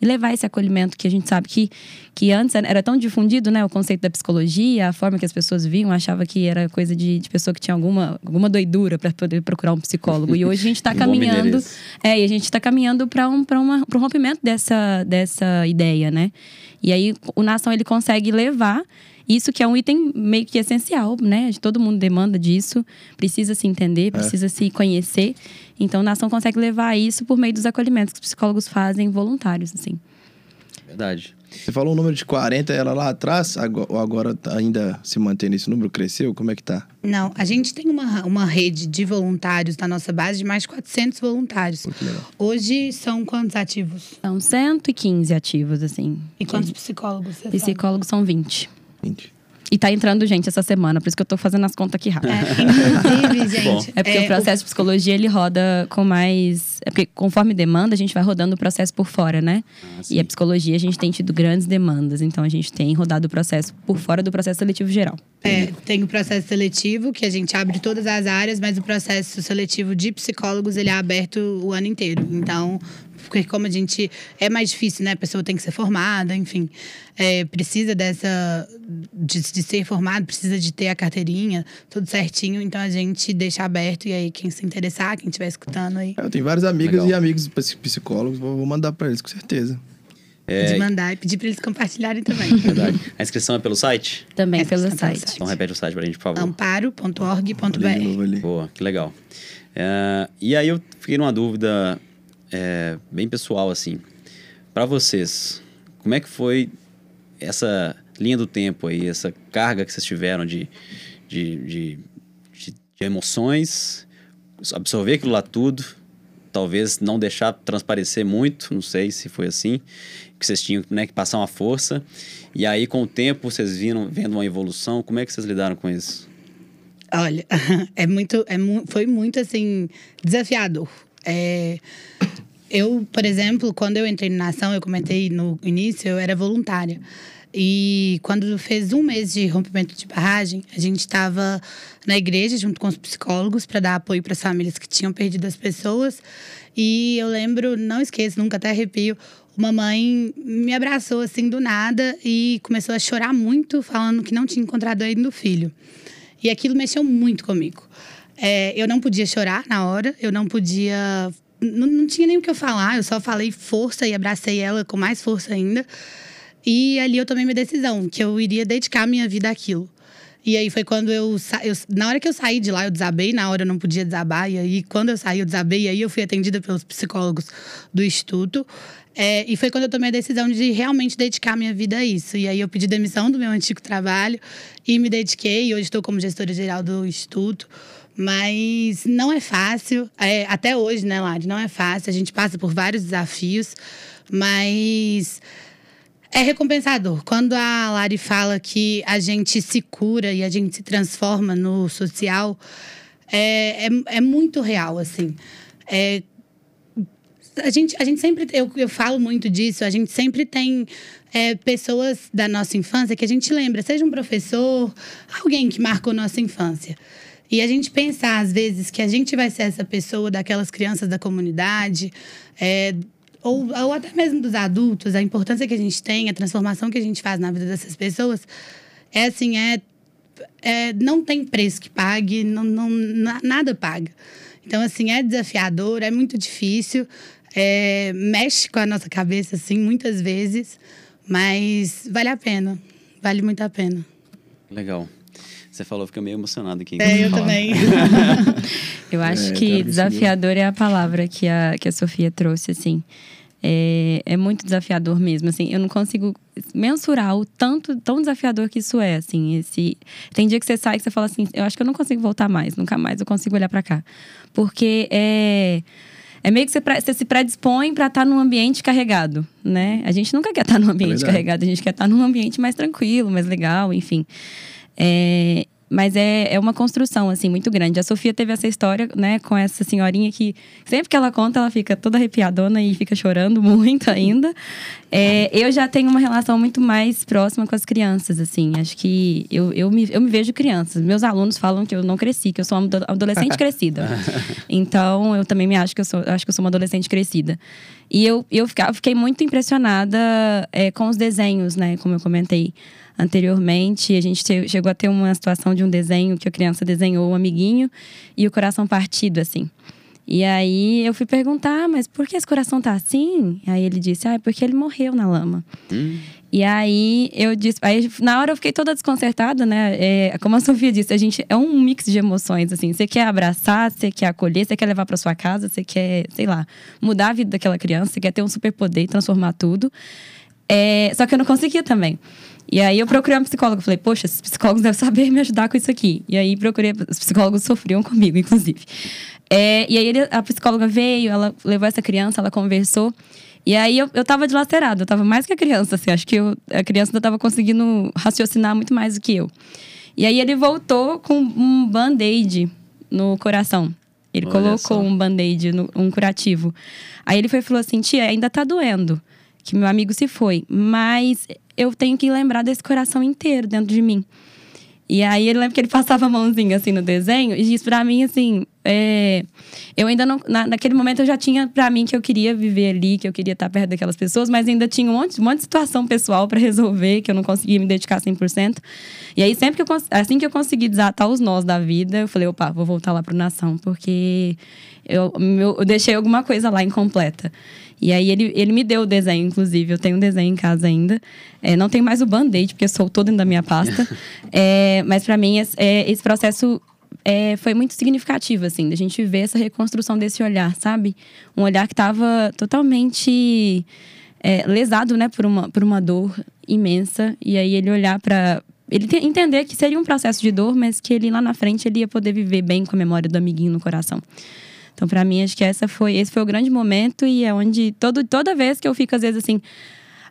[SPEAKER 4] e, levar esse acolhimento que a gente sabe que, que antes era tão difundido, né, o conceito da psicologia, a forma que as pessoas viam, achava que era coisa de, de pessoa que tinha alguma, alguma doidura para poder procurar um psicólogo. E hoje a gente *laughs* está caminhando, é, e a gente está caminhando para um, para um rompimento dessa, dessa ideia, né? E aí o Nação ele consegue levar isso que é um item meio que essencial, né? Todo mundo demanda disso, precisa se entender, é. precisa é. se conhecer. Então, a nação consegue levar isso por meio dos acolhimentos que os psicólogos fazem voluntários, assim.
[SPEAKER 2] Verdade.
[SPEAKER 1] Você falou um número de 40, ela lá atrás, ou agora tá ainda se mantém nesse número? Cresceu? Como é que tá?
[SPEAKER 3] Não, a gente tem uma, uma rede de voluntários na nossa base de mais de 400 voluntários. Hoje são quantos ativos?
[SPEAKER 4] São 115 ativos, assim.
[SPEAKER 3] E quantos psicólogos?
[SPEAKER 4] Psicólogos sabe? são 20.
[SPEAKER 1] 20.
[SPEAKER 4] E tá entrando gente essa semana, por isso que eu tô fazendo as contas aqui rápido.
[SPEAKER 3] É, *laughs* inclusive, gente.
[SPEAKER 4] é porque é, o processo o... de psicologia ele roda com mais. É porque conforme demanda, a gente vai rodando o processo por fora, né? Ah, e a psicologia a gente tem tido grandes demandas, então a gente tem rodado o processo por fora do processo seletivo geral.
[SPEAKER 3] É, tem o processo seletivo, que a gente abre todas as áreas, mas o processo seletivo de psicólogos ele é aberto o ano inteiro. Então, porque como a gente é mais difícil, né? A pessoa tem que ser formada, enfim, é, precisa dessa de, de, ser formado, precisa de ter a carteirinha, tudo certinho. Então a gente deixa aberto e aí quem se interessar, quem estiver escutando aí.
[SPEAKER 1] Eu tenho várias amigas Legal. e amigos psicólogos, vou, mandar para eles com certeza.
[SPEAKER 3] É... De mandar e pedir para eles compartilharem também. *laughs*
[SPEAKER 2] Verdade. A inscrição é pelo site?
[SPEAKER 4] Também é pelo, site. pelo
[SPEAKER 2] site. Então repete o site para a gente, por favor.
[SPEAKER 3] amparo.org.br.
[SPEAKER 2] Boa, que legal. É, e aí eu fiquei numa dúvida é, bem pessoal, assim. Para vocês, como é que foi essa linha do tempo aí, essa carga que vocês tiveram de, de, de, de, de emoções, absorver aquilo lá tudo, talvez não deixar transparecer muito, não sei se foi assim, que vocês tinham né, que passar uma força. E aí, com o tempo, vocês viram vendo uma evolução. Como é que vocês lidaram com isso?
[SPEAKER 3] Olha, *laughs* é muito, é, foi muito assim desafiador. É, eu, por exemplo, quando eu entrei na ação, eu comentei no início, eu era voluntária. E quando fez um mês de rompimento de barragem, a gente estava na igreja junto com os psicólogos para dar apoio para as famílias que tinham perdido as pessoas. E eu lembro, não esqueço, nunca até arrepio, uma mãe me abraçou assim do nada e começou a chorar muito, falando que não tinha encontrado ainda o filho. E aquilo mexeu muito comigo. É, eu não podia chorar na hora, eu não podia. Não, não tinha nem o que eu falar, eu só falei força e abracei ela com mais força ainda. E ali eu tomei minha decisão, que eu iria dedicar minha vida àquilo. E aí foi quando eu, eu, Na hora que eu saí de lá, eu desabei, na hora eu não podia desabar. E aí, quando eu saí, eu desabei. E aí eu fui atendida pelos psicólogos do Instituto. É, e foi quando eu tomei a decisão de realmente dedicar minha vida a isso. E aí eu pedi demissão do meu antigo trabalho e me dediquei. Hoje estou como gestora geral do Instituto. Mas não é fácil, é, até hoje, né, Lari? Não é fácil. A gente passa por vários desafios, mas é recompensador. Quando a Lari fala que a gente se cura e a gente se transforma no social, é, é, é muito real, assim. É, a gente, a gente sempre, eu, eu falo muito disso, a gente sempre tem é, pessoas da nossa infância que a gente lembra, seja um professor, alguém que marcou nossa infância. E a gente pensar, às vezes, que a gente vai ser essa pessoa daquelas crianças da comunidade, é, ou, ou até mesmo dos adultos, a importância que a gente tem, a transformação que a gente faz na vida dessas pessoas, é assim, é, é não tem preço que pague, não, não, nada paga. Então, assim, é desafiador, é muito difícil, é, mexe com a nossa cabeça, assim, muitas vezes, mas vale a pena, vale muito a pena.
[SPEAKER 2] Legal. Você falou, fica meio emocionado aqui.
[SPEAKER 3] É, eu também. *laughs*
[SPEAKER 4] eu acho é, que desafiador é a palavra que a, que a Sofia trouxe, assim. É, é muito desafiador mesmo, assim. Eu não consigo mensurar o tanto, tão desafiador que isso é, assim. Esse... Tem dia que você sai e você fala assim, eu acho que eu não consigo voltar mais. Nunca mais eu consigo olhar para cá. Porque é... É meio que você, você se predispõe para estar tá num ambiente carregado, né? A gente nunca quer estar tá num ambiente é carregado, a gente quer estar tá num ambiente mais tranquilo, mais legal, enfim. É, mas é, é uma construção, assim, muito grande. A Sofia teve essa história, né, com essa senhorinha que sempre que ela conta, ela fica toda arrepiadona e fica chorando *laughs* muito ainda. É, eu já tenho uma relação muito mais próxima com as crianças, assim. Acho que eu, eu, me, eu me vejo crianças. Meus alunos falam que eu não cresci, que eu sou uma adolescente *laughs* crescida. Então, eu também me acho que eu sou, acho que eu sou uma adolescente crescida. E eu, eu fiquei muito impressionada é, com os desenhos, né, como eu comentei anteriormente. A gente chegou a ter uma situação de um desenho que a criança desenhou o um amiguinho e o coração partido, assim. E aí eu fui perguntar, ah, mas por que esse coração tá assim? Aí ele disse, ah, é porque ele morreu na lama. Hum. E aí eu disse, aí na hora eu fiquei toda desconcertada, né? É, como a Sofia disse, a gente é um mix de emoções, assim. Você quer abraçar, você quer acolher, você quer levar para sua casa, você quer, sei lá, mudar a vida daquela criança, você quer ter um superpoder e transformar tudo. É, só que eu não conseguia também. E aí eu procurei uma psicóloga. Falei, poxa, esses psicólogos devem saber me ajudar com isso aqui. E aí procurei, os psicólogos sofriam comigo, inclusive. É, e aí ele, a psicóloga veio, ela levou essa criança, ela conversou. E aí eu, eu tava dilacerada, eu tava mais que a criança, assim. Acho que eu, a criança ainda tava conseguindo raciocinar muito mais do que eu. E aí ele voltou com um band-aid no coração. Ele Olha colocou só. um band-aid, um curativo. Aí ele foi falou assim: tia, ainda tá doendo que meu amigo se foi, mas eu tenho que lembrar desse coração inteiro dentro de mim. E aí ele lembra que ele passava a mãozinha assim no desenho e disse para mim assim, é, eu ainda não na, naquele momento eu já tinha para mim que eu queria viver ali, que eu queria estar perto daquelas pessoas, mas ainda tinha um monte, um monte de situação pessoal para resolver que eu não conseguia me dedicar 100%. E aí sempre que eu assim que eu consegui desatar os nós da vida, eu falei, opa, vou voltar lá pro Nação, porque eu, eu deixei alguma coisa lá incompleta. E aí ele, ele me deu o desenho, inclusive. Eu tenho um desenho em casa ainda. É, não tenho mais o band-aid, porque soltou dentro da minha pasta. *laughs* é, mas para mim, esse, é, esse processo é, foi muito significativo, assim, da gente ver essa reconstrução desse olhar, sabe? Um olhar que estava totalmente é, lesado, né, por uma, por uma dor imensa. E aí ele olhar para ele entender que seria um processo de dor, mas que ele lá na frente ele ia poder viver bem com a memória do amiguinho no coração. Então, para mim, acho que essa foi, esse foi o grande momento e é onde todo, toda vez que eu fico, às vezes, assim,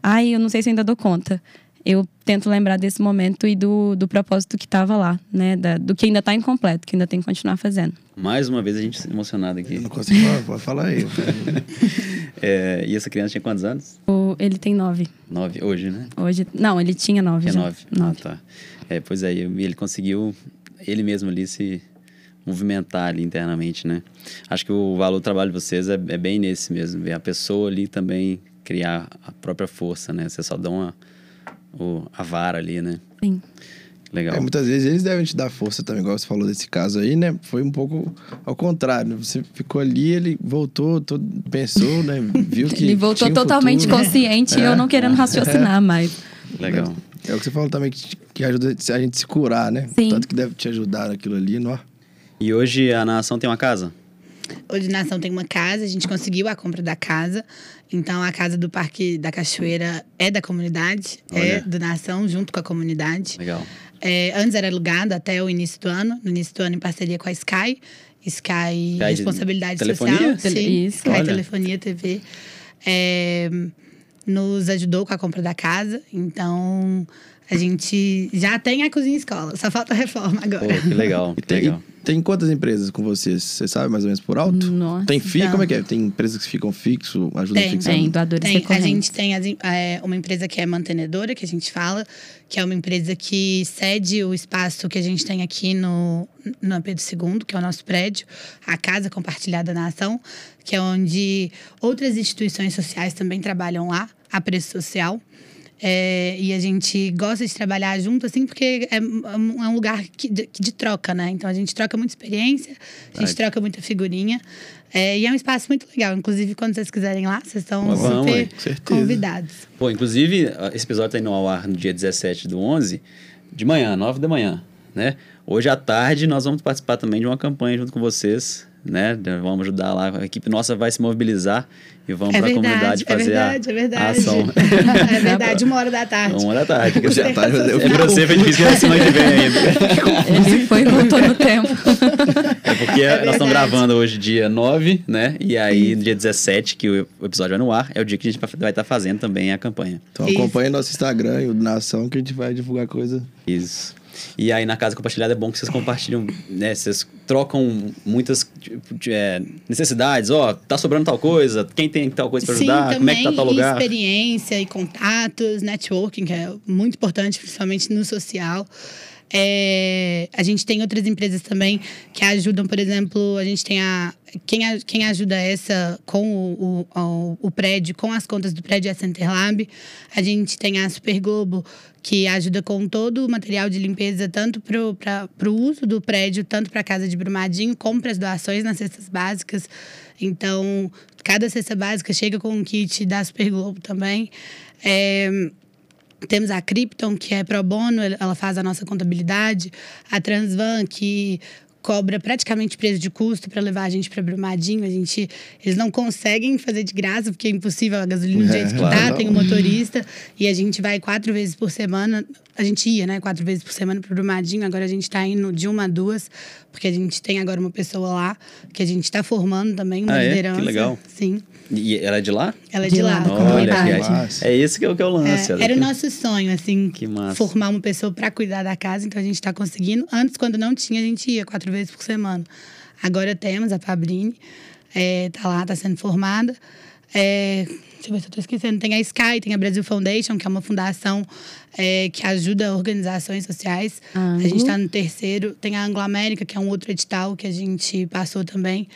[SPEAKER 4] ai, eu não sei se ainda dou conta. Eu tento lembrar desse momento e do, do propósito que estava lá, né? Da, do que ainda está incompleto, que ainda tem que continuar fazendo.
[SPEAKER 2] Mais uma vez a gente emocionado aqui.
[SPEAKER 1] Eu não consigo falar, pode falar aí. *laughs*
[SPEAKER 2] é, e essa criança tinha quantos anos?
[SPEAKER 4] O, ele tem nove.
[SPEAKER 2] Nove, hoje, né?
[SPEAKER 4] Hoje, não, ele tinha nove
[SPEAKER 2] tinha
[SPEAKER 4] já.
[SPEAKER 2] nove. nove. Ah, tá. É, pois aí, é, ele conseguiu, ele mesmo ali se movimentar ali internamente, né? Acho que o valor do trabalho de vocês é, é bem nesse mesmo, ver a pessoa ali também criar a própria força, né? Vocês só dão a, o, a vara ali, né?
[SPEAKER 4] Sim.
[SPEAKER 2] Legal.
[SPEAKER 1] É, muitas vezes eles devem te dar força também, igual você falou desse caso aí, né? Foi um pouco ao contrário. Você ficou ali, ele voltou, todo, pensou, né? Viu que. *laughs*
[SPEAKER 4] ele voltou totalmente futuro, consciente e eu não querendo raciocinar *laughs* mais.
[SPEAKER 2] Legal.
[SPEAKER 1] É, é, o que você falou também, que, que ajuda a gente se curar, né?
[SPEAKER 4] Sim.
[SPEAKER 1] Tanto que deve te ajudar naquilo ali, não?
[SPEAKER 2] E hoje a nação tem uma casa?
[SPEAKER 3] Hoje a nação tem uma casa, a gente conseguiu a compra da casa. Então a casa do Parque da Cachoeira é da comunidade, é Olha. é do Nação, junto com a comunidade.
[SPEAKER 2] Legal.
[SPEAKER 3] É, antes era alugada até o início do ano, no início do ano em parceria com a Sky. Sky, Sky Responsabilidade
[SPEAKER 2] telefonia?
[SPEAKER 3] Social. Sim, Sky Olha. Telefonia TV. É, nos ajudou com a compra da casa. Então, a gente já tem a cozinha escola, só falta reforma agora.
[SPEAKER 2] Pô, que legal, *laughs* que legal.
[SPEAKER 1] Tem quantas empresas com vocês? Você sabe mais ou menos por alto?
[SPEAKER 4] Nossa.
[SPEAKER 1] Tem FII? Como é que é? Tem empresas que ficam fixo, ajudam
[SPEAKER 3] tem,
[SPEAKER 1] a fixar?
[SPEAKER 4] Tem, doadores
[SPEAKER 3] tem. A gente tem é, uma empresa que é mantenedora, que a gente fala, que é uma empresa que cede o espaço que a gente tem aqui no, no Pedro II, que é o nosso prédio, a Casa Compartilhada na Ação, que é onde outras instituições sociais também trabalham lá, a preço social. É, e a gente gosta de trabalhar junto, assim, porque é, é um lugar que, de, de, troca, né? Então a gente troca muita experiência, a gente troca muita figurinha. É, e é um espaço muito legal. Inclusive, quando vocês quiserem lá, vocês estão vamos, super convidados.
[SPEAKER 2] Pô, inclusive, esse episódio está indo ao ar no dia 17 do 11, de manhã, 9 da manhã, né? Hoje à tarde nós vamos participar também de uma campanha junto com vocês né? Vamos ajudar lá, a equipe nossa vai se mobilizar e vamos é para a comunidade
[SPEAKER 3] é
[SPEAKER 2] fazer
[SPEAKER 3] verdade,
[SPEAKER 2] a,
[SPEAKER 3] é verdade.
[SPEAKER 2] a ação. *laughs*
[SPEAKER 3] É verdade, uma hora da tarde.
[SPEAKER 2] Uma hora da tarde.
[SPEAKER 1] Você já tá,
[SPEAKER 2] eu fui você, foi difícil que semana que vem ainda. *laughs*
[SPEAKER 4] Ele foi e voltou no tempo.
[SPEAKER 2] É porque é nós estamos gravando hoje dia 9, né? E aí, no dia 17, que o episódio vai no ar, é o dia que a gente vai estar fazendo também a campanha.
[SPEAKER 1] Então acompanhe nosso Instagram e o Nação que a gente vai divulgar coisa.
[SPEAKER 2] Isso. E aí na casa compartilhada é bom que vocês compartilham, né? Vocês trocam muitas tipo, é, necessidades. Ó, tá sobrando tal coisa, quem tem tal coisa para ajudar,
[SPEAKER 3] Sim,
[SPEAKER 2] como é que tá tal lugar.
[SPEAKER 3] experiência e contatos, networking, que é muito importante, principalmente no social. É, a gente tem outras empresas também que ajudam, por exemplo, a gente tem a. Quem, quem ajuda essa com o, o, o- o prédio, com as contas do prédio é a Centerlab. A gente tem a Super Globo, que ajuda com todo o material de limpeza, tanto para o uso do prédio, tanto para a casa de Brumadinho, como para as doações nas cestas básicas. Então, cada cesta básica chega com um kit da Super Globo também. É, temos a Krypton, que é pro bono, ela faz a nossa contabilidade. A Transvan, que cobra praticamente preço de custo para levar a gente para Brumadinho. A gente, eles não conseguem fazer de graça, porque é impossível a gasolina do
[SPEAKER 1] É,
[SPEAKER 3] jeito que
[SPEAKER 1] claro,
[SPEAKER 3] tá.
[SPEAKER 1] não.
[SPEAKER 3] Tem um motorista e a gente vai quatro vezes por semana. A gente ia, né? Quatro vezes por semana para Brumadinho. Agora a gente está indo de uma a duas, porque a gente tem agora uma pessoa lá que a gente está formando também, uma
[SPEAKER 2] Ah, é? Que
[SPEAKER 3] liderança.
[SPEAKER 2] legal.
[SPEAKER 3] Sim.
[SPEAKER 2] E ela é de lá?
[SPEAKER 3] Ela é de,
[SPEAKER 4] De
[SPEAKER 3] lá,
[SPEAKER 4] lá, Olha,
[SPEAKER 2] é, é esse que é o que é o lance.
[SPEAKER 3] É, era o nosso sonho, assim,
[SPEAKER 2] Que massa.
[SPEAKER 3] formar uma pessoa para cuidar da casa, então a gente está conseguindo. Antes, quando não tinha, a gente ia quatro vezes por semana. Agora temos a Fabrini, é, tá lá, tá sendo formada. É, deixa eu ver se eu tô esquecendo. Tem a Sky, tem a Brasil Foundation, que é uma fundação é, que ajuda organizações sociais.
[SPEAKER 4] A
[SPEAKER 3] gente está no terceiro. Tem a Anglo América, que é um outro edital que a gente passou também.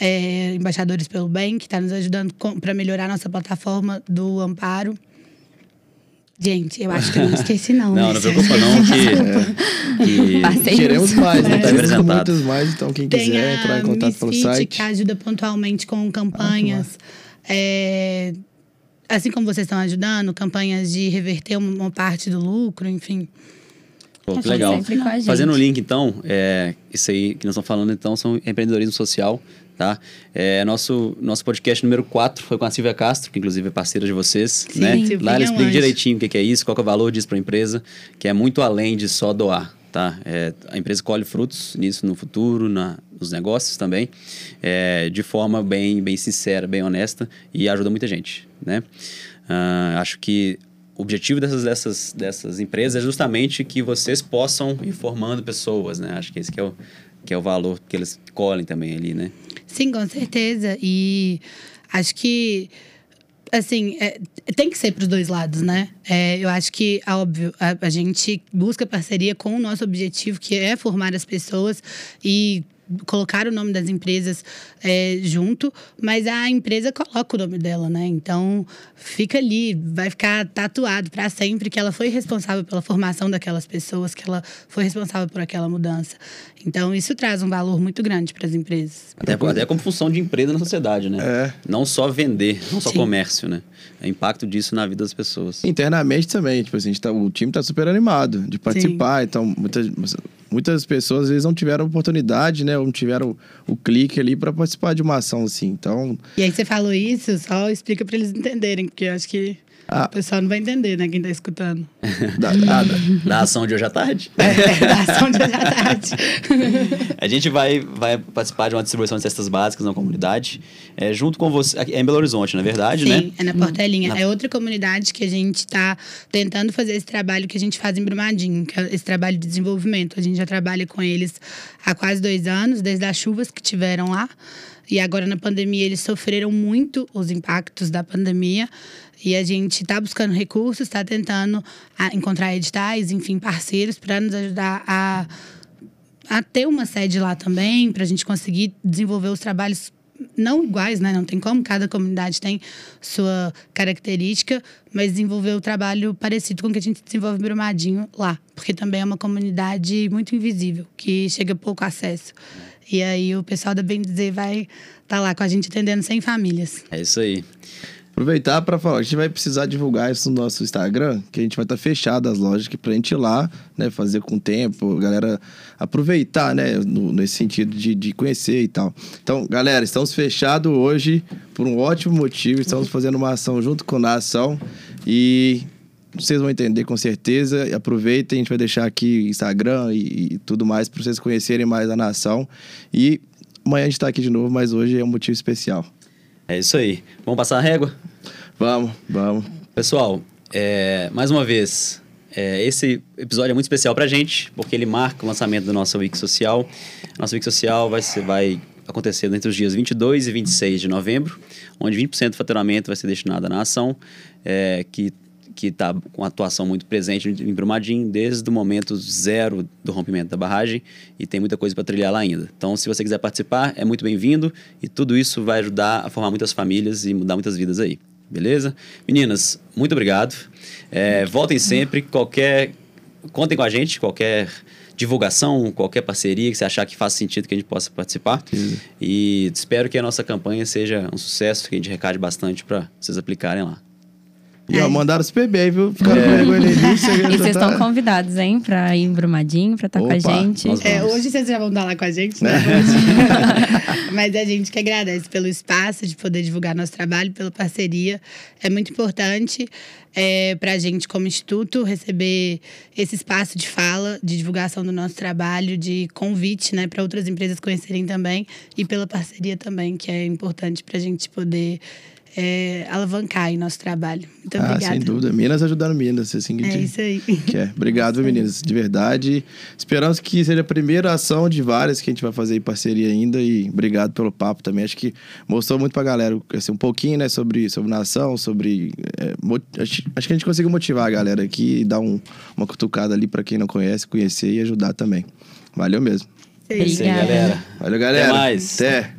[SPEAKER 3] É, Embaixadores pelo Bem, que está nos ajudando para melhorar a nossa plataforma do Amparo. Gente, eu acho que eu não esqueci, não. *laughs*
[SPEAKER 2] Não,
[SPEAKER 3] né?
[SPEAKER 2] não preocupa não que... *laughs* que...
[SPEAKER 4] Passei
[SPEAKER 1] Queremos mais, né?
[SPEAKER 2] Tá
[SPEAKER 1] Queremos
[SPEAKER 2] representado.
[SPEAKER 1] muitos mais, então quem
[SPEAKER 3] Tem
[SPEAKER 1] quiser entrar em contato pelo site.
[SPEAKER 3] que ajuda pontualmente com campanhas. É, assim como vocês estão ajudando, campanhas de reverter uma parte do lucro, enfim.
[SPEAKER 2] Pô, que legal. Fazendo o link, então, é, isso aí que nós estamos falando, então, são empreendedorismo social, tá? É, nosso, nosso podcast número 4 foi com a Silvia Castro, que inclusive é parceira de vocês,
[SPEAKER 3] Sim,
[SPEAKER 2] né?
[SPEAKER 3] Silvinha
[SPEAKER 2] Lá ela
[SPEAKER 3] um
[SPEAKER 2] explica
[SPEAKER 3] anjo.
[SPEAKER 2] direitinho o que que é isso, qual é o valor disso para a empresa, que é muito além de só doar, tá? É, a empresa colhe frutos nisso no futuro, na, nos negócios também, é, de forma bem, bem sincera, bem honesta e ajuda muita gente, né? Ah, acho que o objetivo dessas, dessas, dessas empresas é justamente que vocês possam ir formando pessoas, né? Acho que esse que é o, que é o valor que eles colhem também ali, né?
[SPEAKER 3] Sim, com certeza. E acho que, assim, é, tem que ser para os dois lados, né? É, eu acho que, óbvio, a, a gente busca parceria com o nosso objetivo, que é formar as pessoas e colocar o nome das empresas é, junto, mas a empresa coloca o nome dela, né? Então fica ali, vai ficar tatuado para sempre que ela foi responsável pela formação daquelas pessoas, que ela foi responsável por aquela mudança. Então isso traz um valor muito grande para as empresas.
[SPEAKER 2] Até, até como função de empresa na sociedade, né?
[SPEAKER 1] É.
[SPEAKER 2] Não só vender, não só
[SPEAKER 3] Sim.
[SPEAKER 2] comércio, né? É o impacto disso na vida das pessoas.
[SPEAKER 1] Internamente também, tipo assim, a gente tá- o time tá super animado de participar, então muitas, muitas pessoas às vezes não tiveram oportunidade, né, ou não tiveram o, clique ali para participar de uma ação assim. Então,
[SPEAKER 3] E aí você falou isso, só explica para eles entenderem, porque eu acho que
[SPEAKER 1] Ah.
[SPEAKER 3] o pessoal não vai entender, né, quem tá escutando.
[SPEAKER 1] da, da-
[SPEAKER 2] Da ação de hoje à tarde. *laughs*
[SPEAKER 3] É, da ação de hoje à tarde. *laughs*
[SPEAKER 2] A gente vai, vai participar de uma distribuição de cestas básicas na comunidade, é, junto com você. É em Belo Horizonte, na verdade,
[SPEAKER 3] Sim,
[SPEAKER 2] né?
[SPEAKER 3] é na Portelinha.
[SPEAKER 2] Na-
[SPEAKER 3] É outra comunidade que a gente está tentando fazer esse trabalho que a gente faz em Brumadinho, que é esse trabalho de desenvolvimento. A gente já trabalha com eles há quase dois anos, desde as chuvas que tiveram lá. E agora na pandemia eles sofreram muito os impactos da pandemia. E a gente está buscando recursos, está tentando ah, encontrar editais, enfim, parceiros para nos ajudar a a ter uma sede lá também, para a gente conseguir desenvolver os trabalhos não iguais, né? Não tem como, cada comunidade tem sua característica, mas desenvolver o trabalho parecido com o que a gente desenvolve em Brumadinho lá, porque também é uma comunidade muito invisível, que chega pouco acesso. E aí o pessoal da Bem Dizer vai estar lá com a gente atendendo 100 famílias.
[SPEAKER 2] É isso aí.
[SPEAKER 1] Aproveitar para falar, a gente vai precisar divulgar isso no nosso Instagram, que a gente vai estar fechado as lojas que pra gente ir lá, né, fazer com o tempo, galera aproveitar, né, no- nesse sentido de, de conhecer e tal. Então, galera, estamos fechados hoje por um ótimo motivo, estamos fazendo uma ação junto com a ação e vocês vão entender com certeza. Aproveitem, a gente vai deixar aqui Instagram e, e tudo mais para vocês conhecerem mais a nação. E amanhã a gente está aqui de novo, mas hoje é um motivo especial.
[SPEAKER 2] É isso aí. Vamos passar a régua?
[SPEAKER 1] Vamos, vamos.
[SPEAKER 2] Pessoal, é, mais uma vez, É, esse episódio é muito especial pra gente, porque ele marca o lançamento da nossa Wiki Social. Nossa Wiki Social vai, ser, vai acontecer entre os dias 22 e 26 de novembro, onde 20% do faturamento vai ser destinado à ação, é, que que está com atuação muito presente em Brumadinho desde o momento zero do rompimento da barragem e tem muita coisa para trilhar lá ainda. Então, se você quiser participar, é muito bem-vindo e tudo isso vai ajudar a formar muitas famílias e mudar muitas vidas aí. Beleza? Meninas, muito obrigado. É, voltem sempre. Qualquer. Contem com a gente, qualquer divulgação, qualquer parceria que você achar que faça sentido que a gente possa participar. Sim. E espero que a nossa campanha seja um sucesso, que a gente recade bastante para vocês aplicarem lá.
[SPEAKER 1] E ó, é. mandaram super bem, viu? Ficaram é. com vergonha
[SPEAKER 4] início. E vocês estão convidados, hein? Pra ir em Brumadinho, pra estar tá com a gente.
[SPEAKER 3] É, hoje vocês já vão estar lá com a gente, né? *laughs* Mas a gente que agradece pelo espaço de poder divulgar nosso trabalho, pela parceria. É muito importante é, para a gente, como Instituto, receber esse espaço de fala, de divulgação do nosso trabalho, de convite né, para outras empresas conhecerem também e pela parceria também, que é importante para a gente poder é, alavancar aí nosso trabalho. Muito ah, obrigada.
[SPEAKER 1] Sem dúvida. Minas ajudando Minas, assim que
[SPEAKER 3] É isso aí. *laughs*
[SPEAKER 1] Quer. Obrigado, meninas, de verdade. Esperamos que seja a primeira ação de várias que a gente vai fazer em parceria ainda. E obrigado pelo papo também. Acho que mostrou muito pra galera assim, um pouquinho, né, sobre, sobre nação, sobre. É, acho, acho, que a gente conseguiu motivar a galera aqui e dar um, uma cutucada ali para quem não conhece, conhecer e ajudar também. Valeu mesmo.
[SPEAKER 2] Obrigada. Sim, galera.
[SPEAKER 1] Valeu, galera.
[SPEAKER 2] Até mais.
[SPEAKER 1] Até.